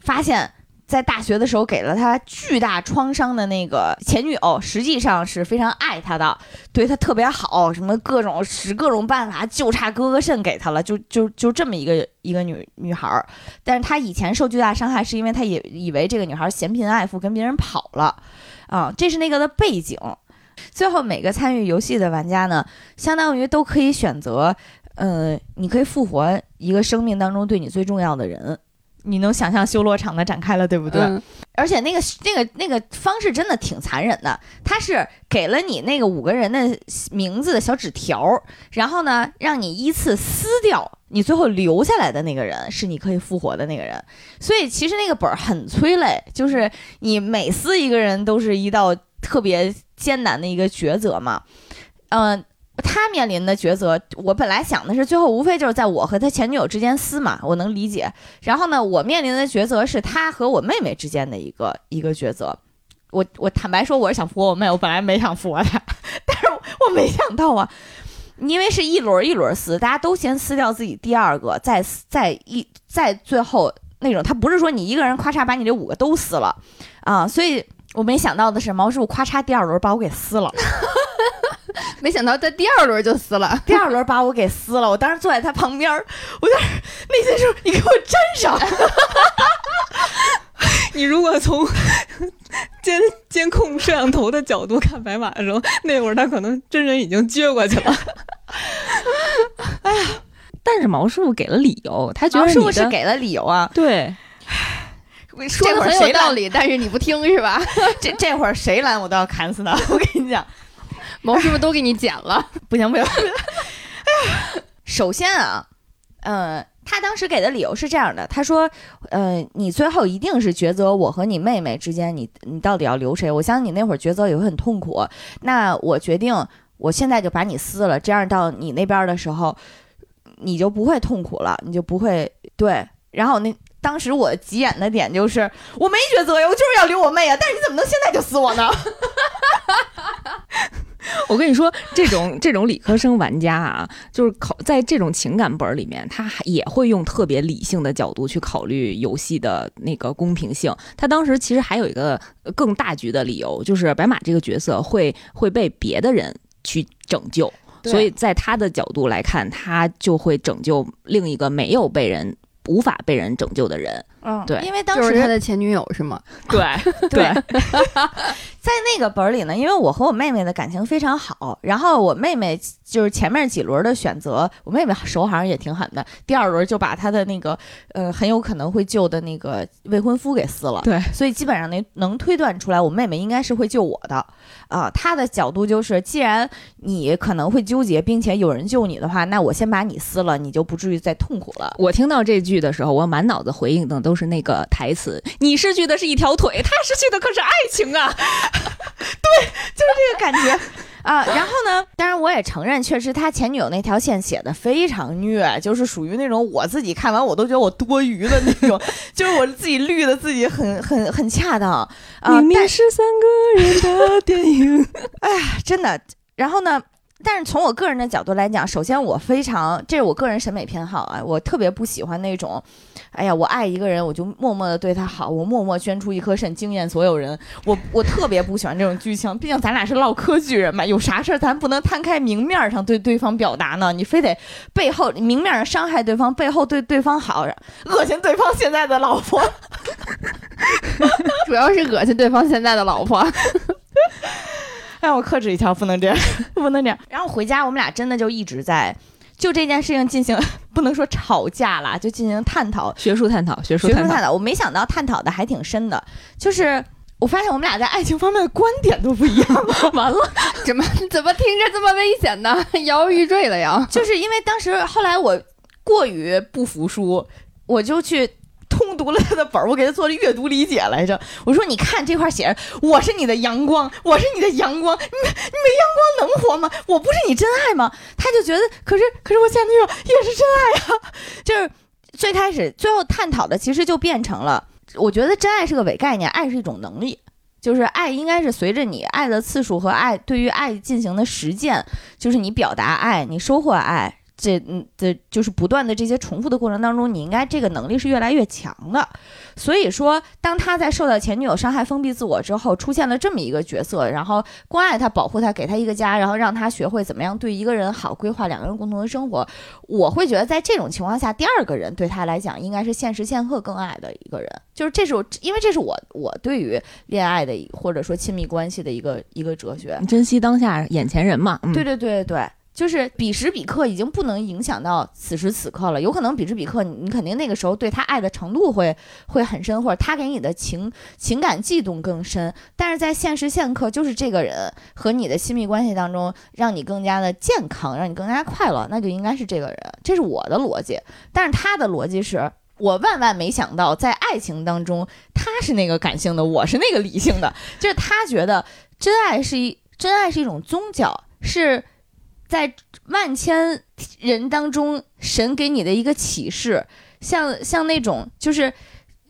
发现，在大学的时候给了他巨大创伤的那个前女友，实际上是非常爱他的，对他特别好，什么各种使各种办法，就差割个肾给他了，就就就这么一个一个女女孩儿。但是他以前受巨大伤害，是因为他也以为这个女孩嫌贫爱富，跟别人跑了，啊，这是那个的背景。最后每个参与游戏的玩家呢，相当于都可以选择，呃，你可以复活一个生命当中对你最重要的人。你能想象修罗场的展开了，对不对？嗯而且那个那个那个方式真的挺残忍的，他是给了你那个五个人的名字的小纸条，然后呢，让你依次撕掉，你最后留下来的那个人是你可以复活的那个人。所以其实那个本儿很催泪，就是你每撕一个人都是一道特别艰难的一个抉择嘛。嗯、他面临的抉择，我本来想的是最后无非就是在我和他前女友之间撕嘛，我能理解。然后呢，我面临的抉择是他和我妹妹之间的一个一个抉择。我我坦白说，我是想复活我妹，我本来没想复活她，但是我没想到啊，因为是一轮一轮撕，大家都先撕掉自己第二个，再撕再一再最后那种，他不是说你一个人咔嚓把你这五个都撕了啊，所以我没想到的是，毛师傅咔嚓第二轮把我给撕了。没想到在第二轮就撕了。第二轮把我给撕了，我当时坐在他旁边儿，我在那儿内心说：“你给我粘上。你如果从监监控摄像头的角度看白马的时候，那会儿他可能真人已经撅过去了。哎呀，但是毛师傅给了理由，他”觉得是给了理由啊，对，说这会儿很会儿谁道理，但是你不听是吧？这这会儿谁拦我都要砍死他，我跟你讲，毛师傅都给你剪了。不 行不行。哎呀，首先啊，呃，他当时给的理由是这样的，他说，呃，你最后一定是抉择我和你妹妹之间，你你到底要留谁？我相信你那会儿抉择也会很痛苦。那我决定，我现在就把你撕了，这样到你那边的时候，你就不会痛苦了，你就不会对。然后那当时我急眼的点就是，我没抉择呀，我就是要留我妹啊，但是你怎么能现在就撕我呢？我跟你说，这种 这种理科生玩家啊，就是考在这种情感本儿里面，他还也会用特别理性的角度去考虑游戏的那个公平性。他当时其实还有一个呃更大局的理由，就是白马这个角色会会被别的人去拯救，所以在他的角度来看，他就会拯救另一个没有被人。无法被人拯救的人，嗯，对因为当时就是他的前女友是吗？对对，在那个本儿里呢，因为我和我妹妹的感情非常好，然后我妹妹就是前面几轮的选择，我妹妹手好像也挺狠的，第二轮就把她的那个呃很有可能会救的那个未婚夫给撕了，对，所以基本上能能推断出来，我妹妹应该是会救我的啊。他的角度就是，既然你可能会纠结，并且有人救你的话，那我先把你撕了，你就不至于再痛苦了。我听到这句的时候，我满脑子回应的都是那个台词：“你失去的是一条腿，他失去的可是爱情啊 对，就是这个感觉啊。然后呢，当然我也承认，确实他前女友那条线写的非常虐，就是属于那种我自己看完我都觉得我多余的那种，就是我自己绿的自己很很很恰当啊。明明但是三个人的电影。哎呀真的，然后呢？但是从我个人的角度来讲，首先我非常，这是我个人审美偏好啊，我特别不喜欢那种，哎呀，我爱一个人，我就默默的对他好，我默默捐出一颗肾，惊艳所有人，我我特别不喜欢这种剧情，毕竟咱俩是唠嗑剧人嘛，有啥事儿咱不能摊开明面上对对方表达呢？你非得背后明面上伤害对方，背后对对方好，恶心对方现在的老婆，主要是恶心对方现在的老婆。让我克制一下，不能这样，不能这样。然后回家，我们俩真的就一直在就这件事情进行，不能说吵架啦，就进行探讨，学术探讨，学术探讨。学术探讨。我没想到探讨的还挺深的，就是我发现我们俩在爱情方面的观点都不一样。完了，怎么怎么听着这么危险呢？摇摇欲坠了呀！就是因为当时后来我过于不服输。我就去。读了他的本儿，我给他做了阅读理解来着。我说：“你看这块写着，我是你的阳光，我是你的阳光，你你没阳光能活吗？我不是你真爱吗？”他就觉得，可是可是我前女友也是真爱啊。就是最开始最后探讨的，其实就变成了，我觉得真爱是个伪概念，爱是一种能力，就是爱应该是随着你爱的次数和爱对于爱进行的实践，就是你表达爱，你收获爱。这嗯的，就是不断的这些重复的过程当中，你应该这个能力是越来越强的。所以说，当他在受到前女友伤害、封闭自我之后，出现了这么一个角色，然后关爱他、保护他、给他一个家，然后让他学会怎么样对一个人好，规划两个人共同的生活。我会觉得，在这种情况下，第二个人对他来讲，应该是现时现刻更爱的一个人。就是这是我，因为这是我我对于恋爱的或者说亲密关系的一个一个哲学，珍惜当下眼前人嘛。对对对对。就是彼时彼刻已经不能影响到此时此刻了，有可能彼时彼刻你你肯定那个时候对他爱的程度会会很深，或者他给你的情情感悸动更深，但是在现时现刻，就是这个人和你的亲密关系当中，让你更加的健康，让你更加快乐，那就应该是这个人，这是我的逻辑。但是他的逻辑是我万万没想到，在爱情当中，他是那个感性的，我是那个理性的，就是他觉得真爱是一真爱是一种宗教，是。在万千人当中，神给你的一个启示，像像那种就是，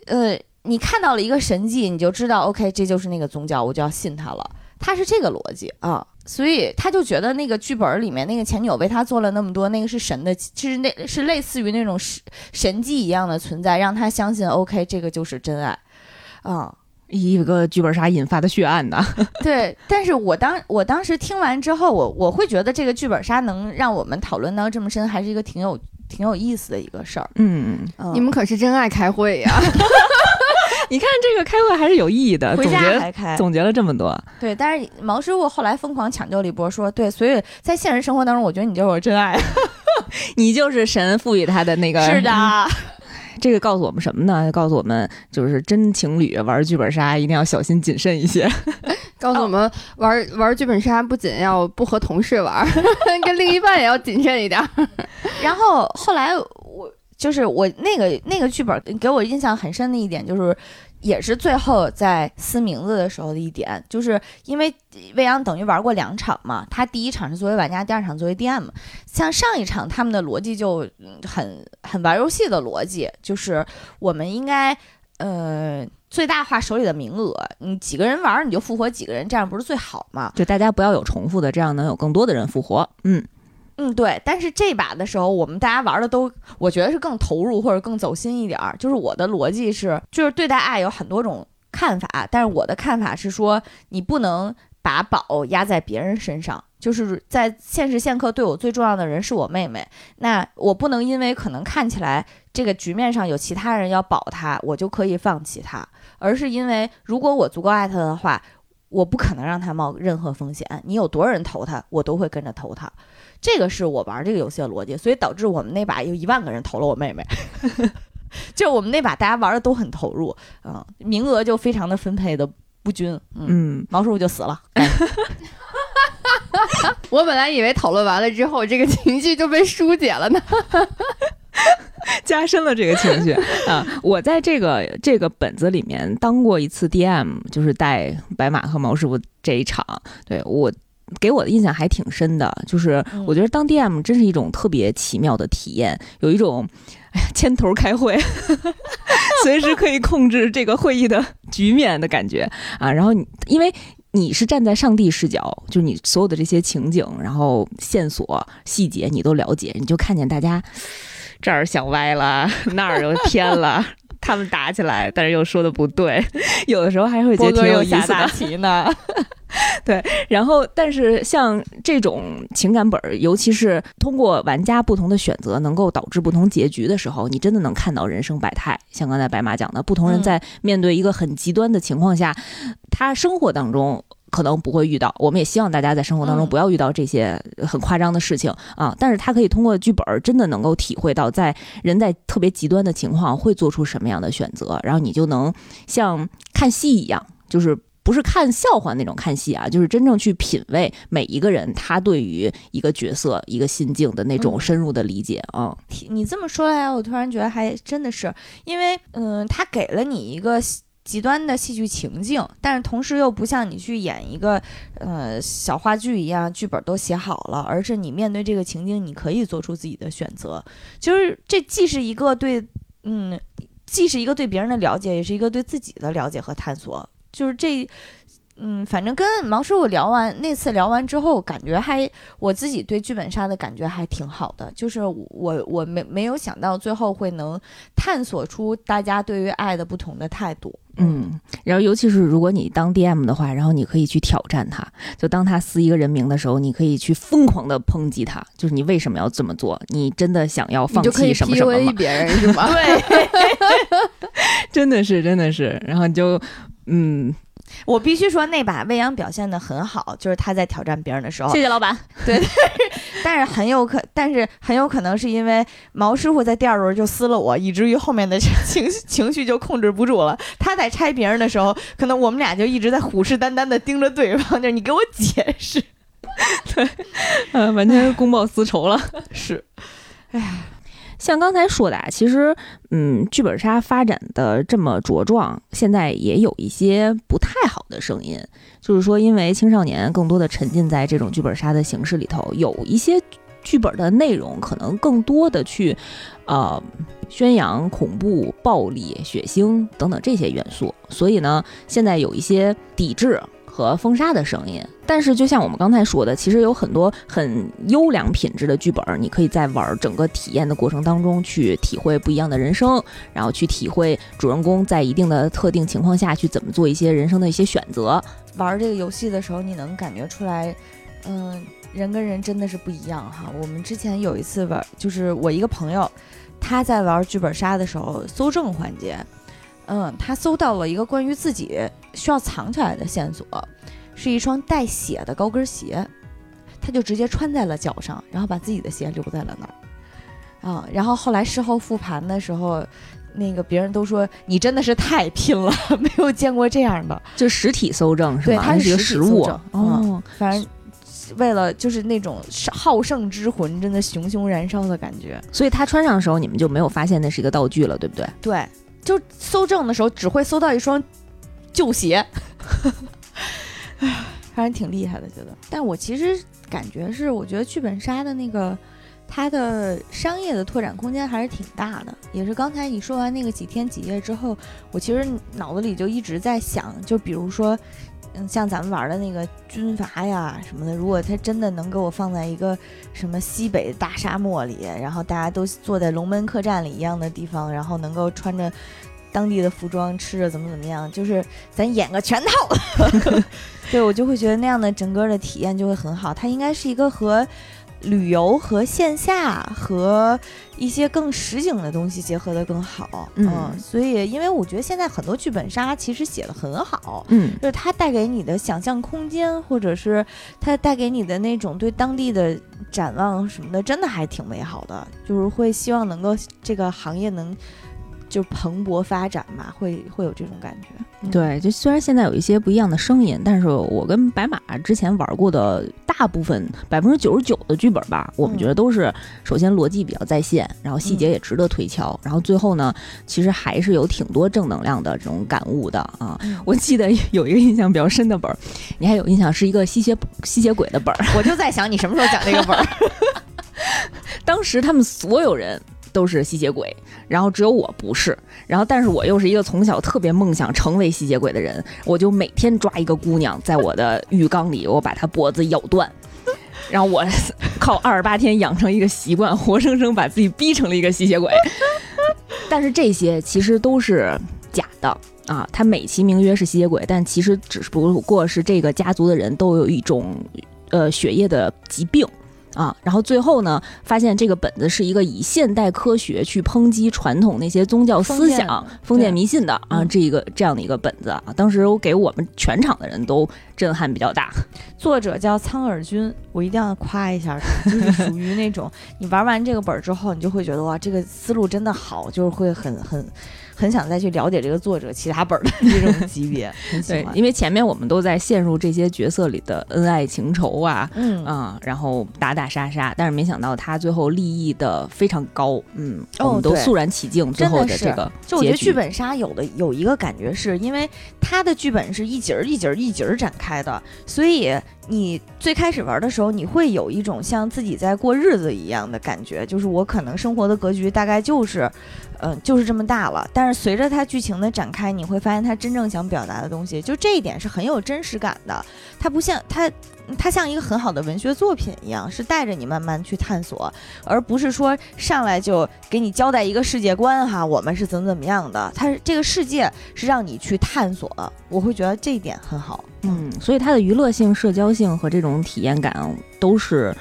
呃，你看到了一个神迹，你就知道，OK，这就是那个宗教，我就要信他了。他是这个逻辑啊，所以他就觉得那个剧本里面那个前女友为他做了那么多，那个是神的，其实那是类似于那种神神迹一样的存在，让他相信，OK，这个就是真爱，啊。一个剧本杀引发的血案呢？对，但是我当我当时听完之后，我我会觉得这个剧本杀能让我们讨论到这么深，还是一个挺有挺有意思的一个事儿。嗯，嗯你们可是真爱开会呀！你看这个开会还是有意义的，回家还开，总结了这么多。对，但是毛师傅后来疯狂抢救了一波，说对，所以在现实生活当中，我觉得你就是我真爱，你就是神赋予他的那个。是的。这个告诉我们什么呢？告诉我们，就是真情侣玩剧本杀一定要小心谨慎一些。告诉我们，玩玩剧本杀不仅要不和同事玩，跟另一半也要谨慎一点。然后后来我就是我那个那个剧本给我印象很深的一点就是。也是最后在撕名字的时候的一点，就是因为未央等于玩过两场嘛，他第一场是作为玩家，第二场作为 DM。像上一场他们的逻辑就很很玩游戏的逻辑，就是我们应该呃最大化手里的名额，你几个人玩你就复活几个人，这样不是最好吗？就大家不要有重复的，这样能有更多的人复活。嗯。嗯，对，但是这把的时候，我们大家玩的都，我觉得是更投入或者更走心一点儿。就是我的逻辑是，就是对待爱有很多种看法，但是我的看法是说，你不能把宝压在别人身上。就是在现时现刻，对我最重要的人是我妹妹，那我不能因为可能看起来这个局面上有其他人要保她，我就可以放弃她，而是因为如果我足够爱她的话，我不可能让她冒任何风险。你有多少人投她，我都会跟着投她。这个是我玩这个游戏的逻辑，所以导致我们那把有一万个人投了我妹妹，就我们那把大家玩的都很投入，嗯，名额就非常的分配的不均，嗯，毛师傅就死了。我本来以为讨论完了之后，这个情绪就被疏解了呢，加深了这个情绪啊！我在这个这个本子里面当过一次 DM，就是带白马和毛师傅这一场，对我。给我的印象还挺深的，就是我觉得当 DM 真是一种特别奇妙的体验，有一种哎呀牵头开会，随时可以控制这个会议的局面的感觉啊。然后你因为你是站在上帝视角，就你所有的这些情景，然后线索细节你都了解，你就看见大家 这儿想歪了，那儿又偏了，他们打起来，但是又说的不对，有的时候还会觉得挺有意思的呢。对，然后但是像这种情感本儿，尤其是通过玩家不同的选择，能够导致不同结局的时候，你真的能看到人生百态。像刚才白马讲的，不同人在面对一个很极端的情况下，他生活当中可能不会遇到。我们也希望大家在生活当中不要遇到这些很夸张的事情啊。但是他可以通过剧本，真的能够体会到，在人在特别极端的情况会做出什么样的选择，然后你就能像看戏一样，就是。不是看笑话那种看戏啊，就是真正去品味每一个人他对于一个角色、一个心境的那种嗯深入的理解啊。体你这么说来，我突然觉得还真的是，因为嗯，他给了你一个戏极端的戏剧情境，但是同时又不像你去演一个呃小话剧一样，剧本都写好了，而是你面对这个情境，你可以做出自己的选择。就是这既是一个对嗯，既是一个对别人的了解，也是一个对自己的了解和探索。就是这。嗯，反正跟毛师傅聊完那次聊完之后，感觉还我自己对剧本杀的感觉还挺好的，就是我我没没有想到最后会能探索出大家对于爱的不同的态度。嗯，然后尤其是如果你当 DM 的话，然后你可以去挑战他，就当他撕一个人名的时候，你可以去疯狂的抨击他，就是你为什么要这么做？你真的想要放弃什么什么 PUA 吗？别人是吗？对，真的是，真的是，然后你就嗯，我必须说那把未央表现的很好，就是他在挑战别人的时候，谢谢老板。对但是很有可，但是很有可能是因为毛师傅在第二轮就撕了我，以至于后面的 情绪情绪就控制不住了。他在拆别人的时候，可能我们俩就一直在虎视眈眈的盯着对方，就是你给我解释。对呃，完全是公报私仇了。是，像刚才说的啊，其实，嗯，剧本杀发展的这么茁壮，现在也有一些不太好的声音，就是说，因为青少年更多的沉浸在这种剧本杀的形式里头，有一些剧本的内容可能更多的去，呃，宣扬恐怖、暴力、血腥等等这些元素，所以呢，现在有一些抵制。和封杀的声音，但是就像我们刚才说的，其实有很多很优良品质的剧本，你可以在玩整个体验的过程当中去体会不一样的人生，然后去体会主人公在一定的特定情况下去怎么做一些人生的一些选择。玩这个游戏的时候，你能感觉出来，嗯，人跟人真的是不一样哈。我们之前有一次玩，就是我一个朋友，他在玩剧本杀的时候搜证环节，嗯，他搜到了一个关于自己需要藏起来的线索，是一双带血的高跟鞋，他就直接穿在了脚上，然后把自己的鞋留在了那儿，啊，然后后来事后复盘的时候。那个别人都说你真的是太拼了，没有见过这样的。就实体搜证是吗？对它是一个实物哦。反正为了就是那种好胜之魂，真的熊熊燃烧的感觉。所以他穿上的时候，你们就没有发现那是一个道具了，对不对？对，就搜证的时候只会搜到一双旧鞋，反正挺厉害的，觉得。但我其实感觉是，我觉得剧本杀的那个。它的商业的拓展空间还是挺大的，也是刚才你说完那个几天几夜之后，我其实脑子里就一直在想，就比如说，嗯，像咱们玩的那个军阀呀什么的，如果他真的能给我放在一个什么西北大沙漠里，然后大家都坐在龙门客栈里一样的地方，然后能够穿着当地的服装，吃着怎么怎么样，就是咱演个全套，对我就会觉得那样的整个的体验就会很好。它应该是一个和旅游和线下和一些更实景的东西结合的更好，嗯。所以因为我觉得现在很多剧本杀其实写的很好，嗯。就是它带给你的想象空间，或者是它带给你的那种对当地的展望什么的，真的还挺美好的。就是会希望能够这个行业能就蓬勃发展嘛，会会有这种感觉。嗯，对，就虽然现在有一些不一样的声音，但是我跟白马之前玩过的大部分百分之九十九的剧本吧，我们嗯觉得都是首先逻辑比较在线，然后细节嗯也值得推敲，然后最后呢，其实还是有挺多正能量的这种感悟的啊。嗯我记得有一个印象比较深的本儿，你还有印象是一个吸血吸血鬼的本儿，我就在想你什么时候讲这个本儿。当时他们所有人都是吸血鬼，然后只有我不是，然后但是我又是一个从小特别梦想成为吸血鬼的人，我就每天抓一个姑娘在我的浴缸里，我把她脖子咬断，然后我靠二十八天养成一个习惯，活生生把自己逼成了一个吸血鬼。但是这些其实都是假的啊，他美其名曰是吸血鬼，但其实只不过是这个家族的人都有一种呃血液的疾病。啊，然后最后呢，发现这个本子是一个以现代科学去抨击传统那些宗教思想、封建迷信的啊，嗯这一个这样的一个本子啊，当时我给我们全场的人都震撼比较大。作者叫苍耳君，我一定要夸一下他，就是属于那种 你玩完这个本儿之后，你就会觉得哇，这个思路真的好，就是会很很很想再去了解这个作者其他本儿的 这种级别，很喜对，因为前面我们都在陷入这些角色里的恩爱情仇啊。嗯啊、然后打打杀杀，但是没想到他最后立意的非常高，嗯，哦我们都肃然起敬。最后的是这个就我觉得剧本杀有的有一个感觉，是因为它的剧本是一节儿一节儿一节儿展开的，所以你最开始玩的时候，你会有一种像自己在过日子一样的感觉，就是我可能生活的格局大概就是，嗯、就是这么大了。但是随着它剧情的展开，你会发现它真正想表达的东西，就这一点是很有真实感的。它不像它。它像一个很好的文学作品一样，是带着你慢慢去探索，而不是说上来就给你交代一个世界观哈，我们是怎么怎么样的。它这个世界是让你去探索，我会觉得这一点很好。嗯，所以它的娱乐性、社交性和这种体验感都是，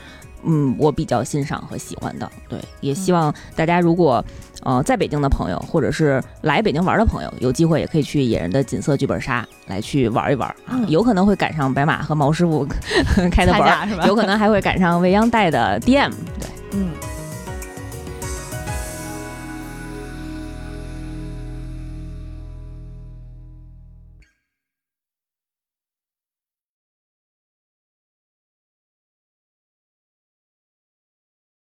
嗯，我比较欣赏和喜欢的。对，也希望大家如果呃在北京的朋友，或者是来北京玩的朋友，有机会也可以去野人的锦瑟剧本杀来去玩一玩啊，嗯有可能会赶上白马和毛师傅 开的馆有可能还会赶上未央带的 DM。对，嗯，